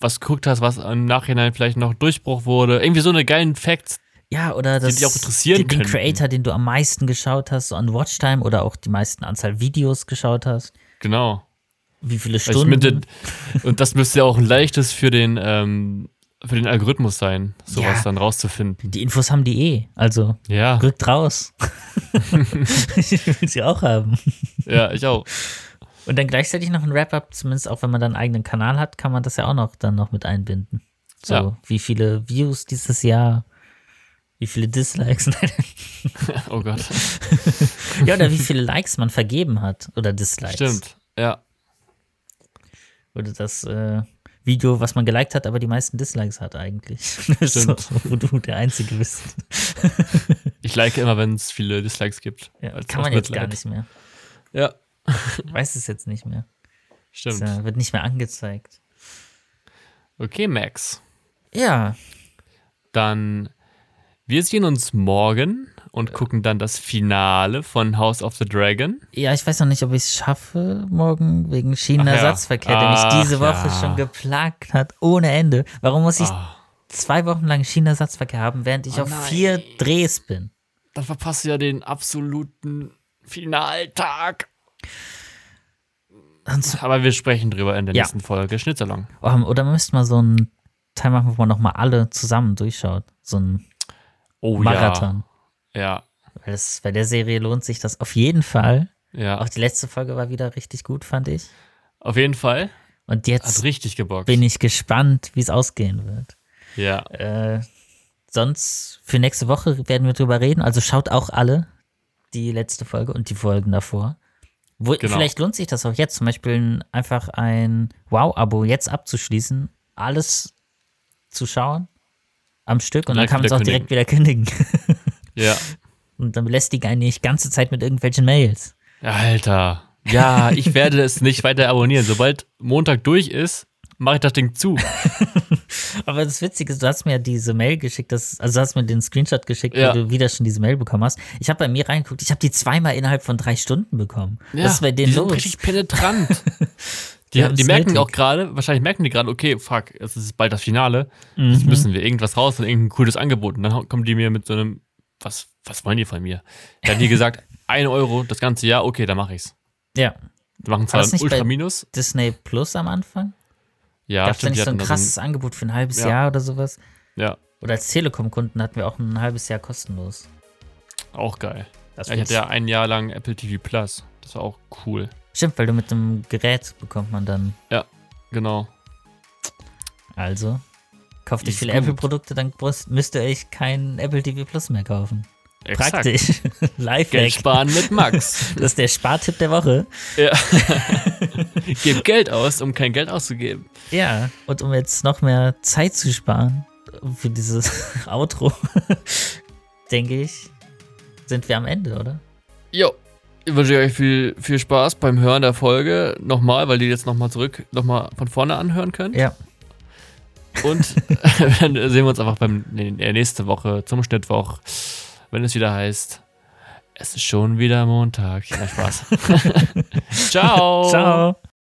was geguckt hast, was im Nachhinein vielleicht noch Durchbruch wurde. Irgendwie so eine geilen Facts. Ja, oder das, dich auch interessieren den, den. Creator, den du am meisten geschaut hast, so an Watchtime oder auch die meisten Anzahl Videos geschaut hast. Genau. Wie viele ich Stunden. finde, und das müsste ja auch ein leichtes für den, ähm, für den Algorithmus sein, sowas Ja. dann rauszufinden. die Infos haben die eh. Also Ja, rückt raus. ich will sie auch haben. ja, ich auch. Und dann gleichzeitig noch ein Wrap-up, zumindest auch wenn man dann einen eigenen Kanal hat, kann man das ja auch noch dann noch mit einbinden. So, Ja. wie viele Views dieses Jahr, wie viele Dislikes, Oh Gott. ja, oder wie viele Likes man vergeben hat oder Dislikes. Stimmt. Ja. Oder das äh, Video, was man geliked hat, aber die meisten Dislikes hat eigentlich. Stimmt. so, wo du der Einzige bist. Ich like immer, wenn es viele Dislikes gibt. Ja, kann man jetzt Mitleid. gar nicht mehr. Ja, weiß es jetzt nicht mehr. Stimmt. äh, wird nicht mehr angezeigt. Okay, Max. Ja, Dann, wir sehen uns morgen und gucken dann das Finale von House of the Dragon. Ja, ich weiß noch nicht, ob ich es schaffe morgen wegen Schienenersatzverkehr, Ach ja. der mich Ach diese Woche ja. schon geplagt hat, ohne Ende. Warum muss ich Ah, zwei Wochen lang Schienenersatzverkehr haben, während ich Oh auf nein. vier Drehs bin? dann verpasst du ja den absoluten Finaltag. Sonst, Aber wir sprechen drüber in der Ja. nächsten Folge. Schnitzalong. oh, oder man müsste mal so einen Teil machen, wo man nochmal alle zusammen durchschaut. So ein Oh Marathon. ja. Ja, Weil das, bei der Serie lohnt sich das auf jeden Fall. ja. Auch die letzte Folge war wieder richtig gut, fand ich. Auf jeden Fall. Und Hat jetzt richtig gebockt. bin ich gespannt, wie es ausgehen wird. ja. Äh, sonst für nächste Woche werden wir drüber reden. Also schaut auch alle die letzte Folge und die Folgen davor. Wo, Genau. Vielleicht lohnt sich das auch jetzt, zum Beispiel ein- einfach ein Wow-Abo jetzt abzuschließen, alles zu schauen am Stück und dann Direkt kann man es auch direkt wieder kündigen. Ja. und dann belästigen einen nicht ganze Zeit mit irgendwelchen Mails. Alter. Ja, ich werde es nicht weiter abonnieren. Sobald Montag durch ist, mache ich das Ding zu. Aber das Witzige ist, du hast mir diese Mail geschickt, das, also du hast mir den Screenshot geschickt, Ja. wo du wieder schon diese Mail bekommen hast. Ich habe bei mir reingeguckt, ich habe die zweimal innerhalb von drei Stunden bekommen. Was ist bei denen die sind los? richtig penetrant. Die Die, merken nötig. auch gerade, wahrscheinlich merken die gerade, okay, fuck, es ist bald das Finale. Mhm. Jetzt müssen wir irgendwas raus und irgendein cooles Angebot. Und dann kommen die mir mit so einem, was, was wollen die von mir? Da haben die gesagt, ein Euro das ganze Jahr, okay, dann mache ich's. Ja, Die machen zwar das ein nicht Ultra bei- Minus. Disney Plus am Anfang. Ja, Gab es da nicht so ein hatten da krasses Angebot für ein halbes Ja. Jahr oder sowas? Ja, Oder als Telekom-Kunden hatten wir auch ein halbes Jahr kostenlos. auch geil. Das Ja, ich hatte ja ein Jahr lang Apple TV Plus. Das war auch cool. Stimmt, weil du mit dem Gerät bekommt man dann. Genau. Also, kauft ihr Ist viele. Apple-Produkte, dann müsst ihr euch kein Apple TV Plus mehr kaufen. Exakt. Praktisch. Geld Lifehack. sparen mit Max. Das ist der Spartipp der Woche. ja. Gib Geld aus, um kein Geld auszugeben. Ja, und um jetzt noch mehr Zeit zu sparen für dieses Outro, denke ich, sind wir am Ende, oder? Jo. Ich wünsche euch viel, viel Spaß beim Hören der Folge. Nochmal, weil die jetzt nochmal zurück, nochmal von vorne anhören könnt. Ja. Und dann sehen wir uns einfach beim nee, nächste Woche zum Schnittwoch, wenn es wieder heißt, es ist schon wieder Montag. Ja, Spaß. Ciao. Ciao.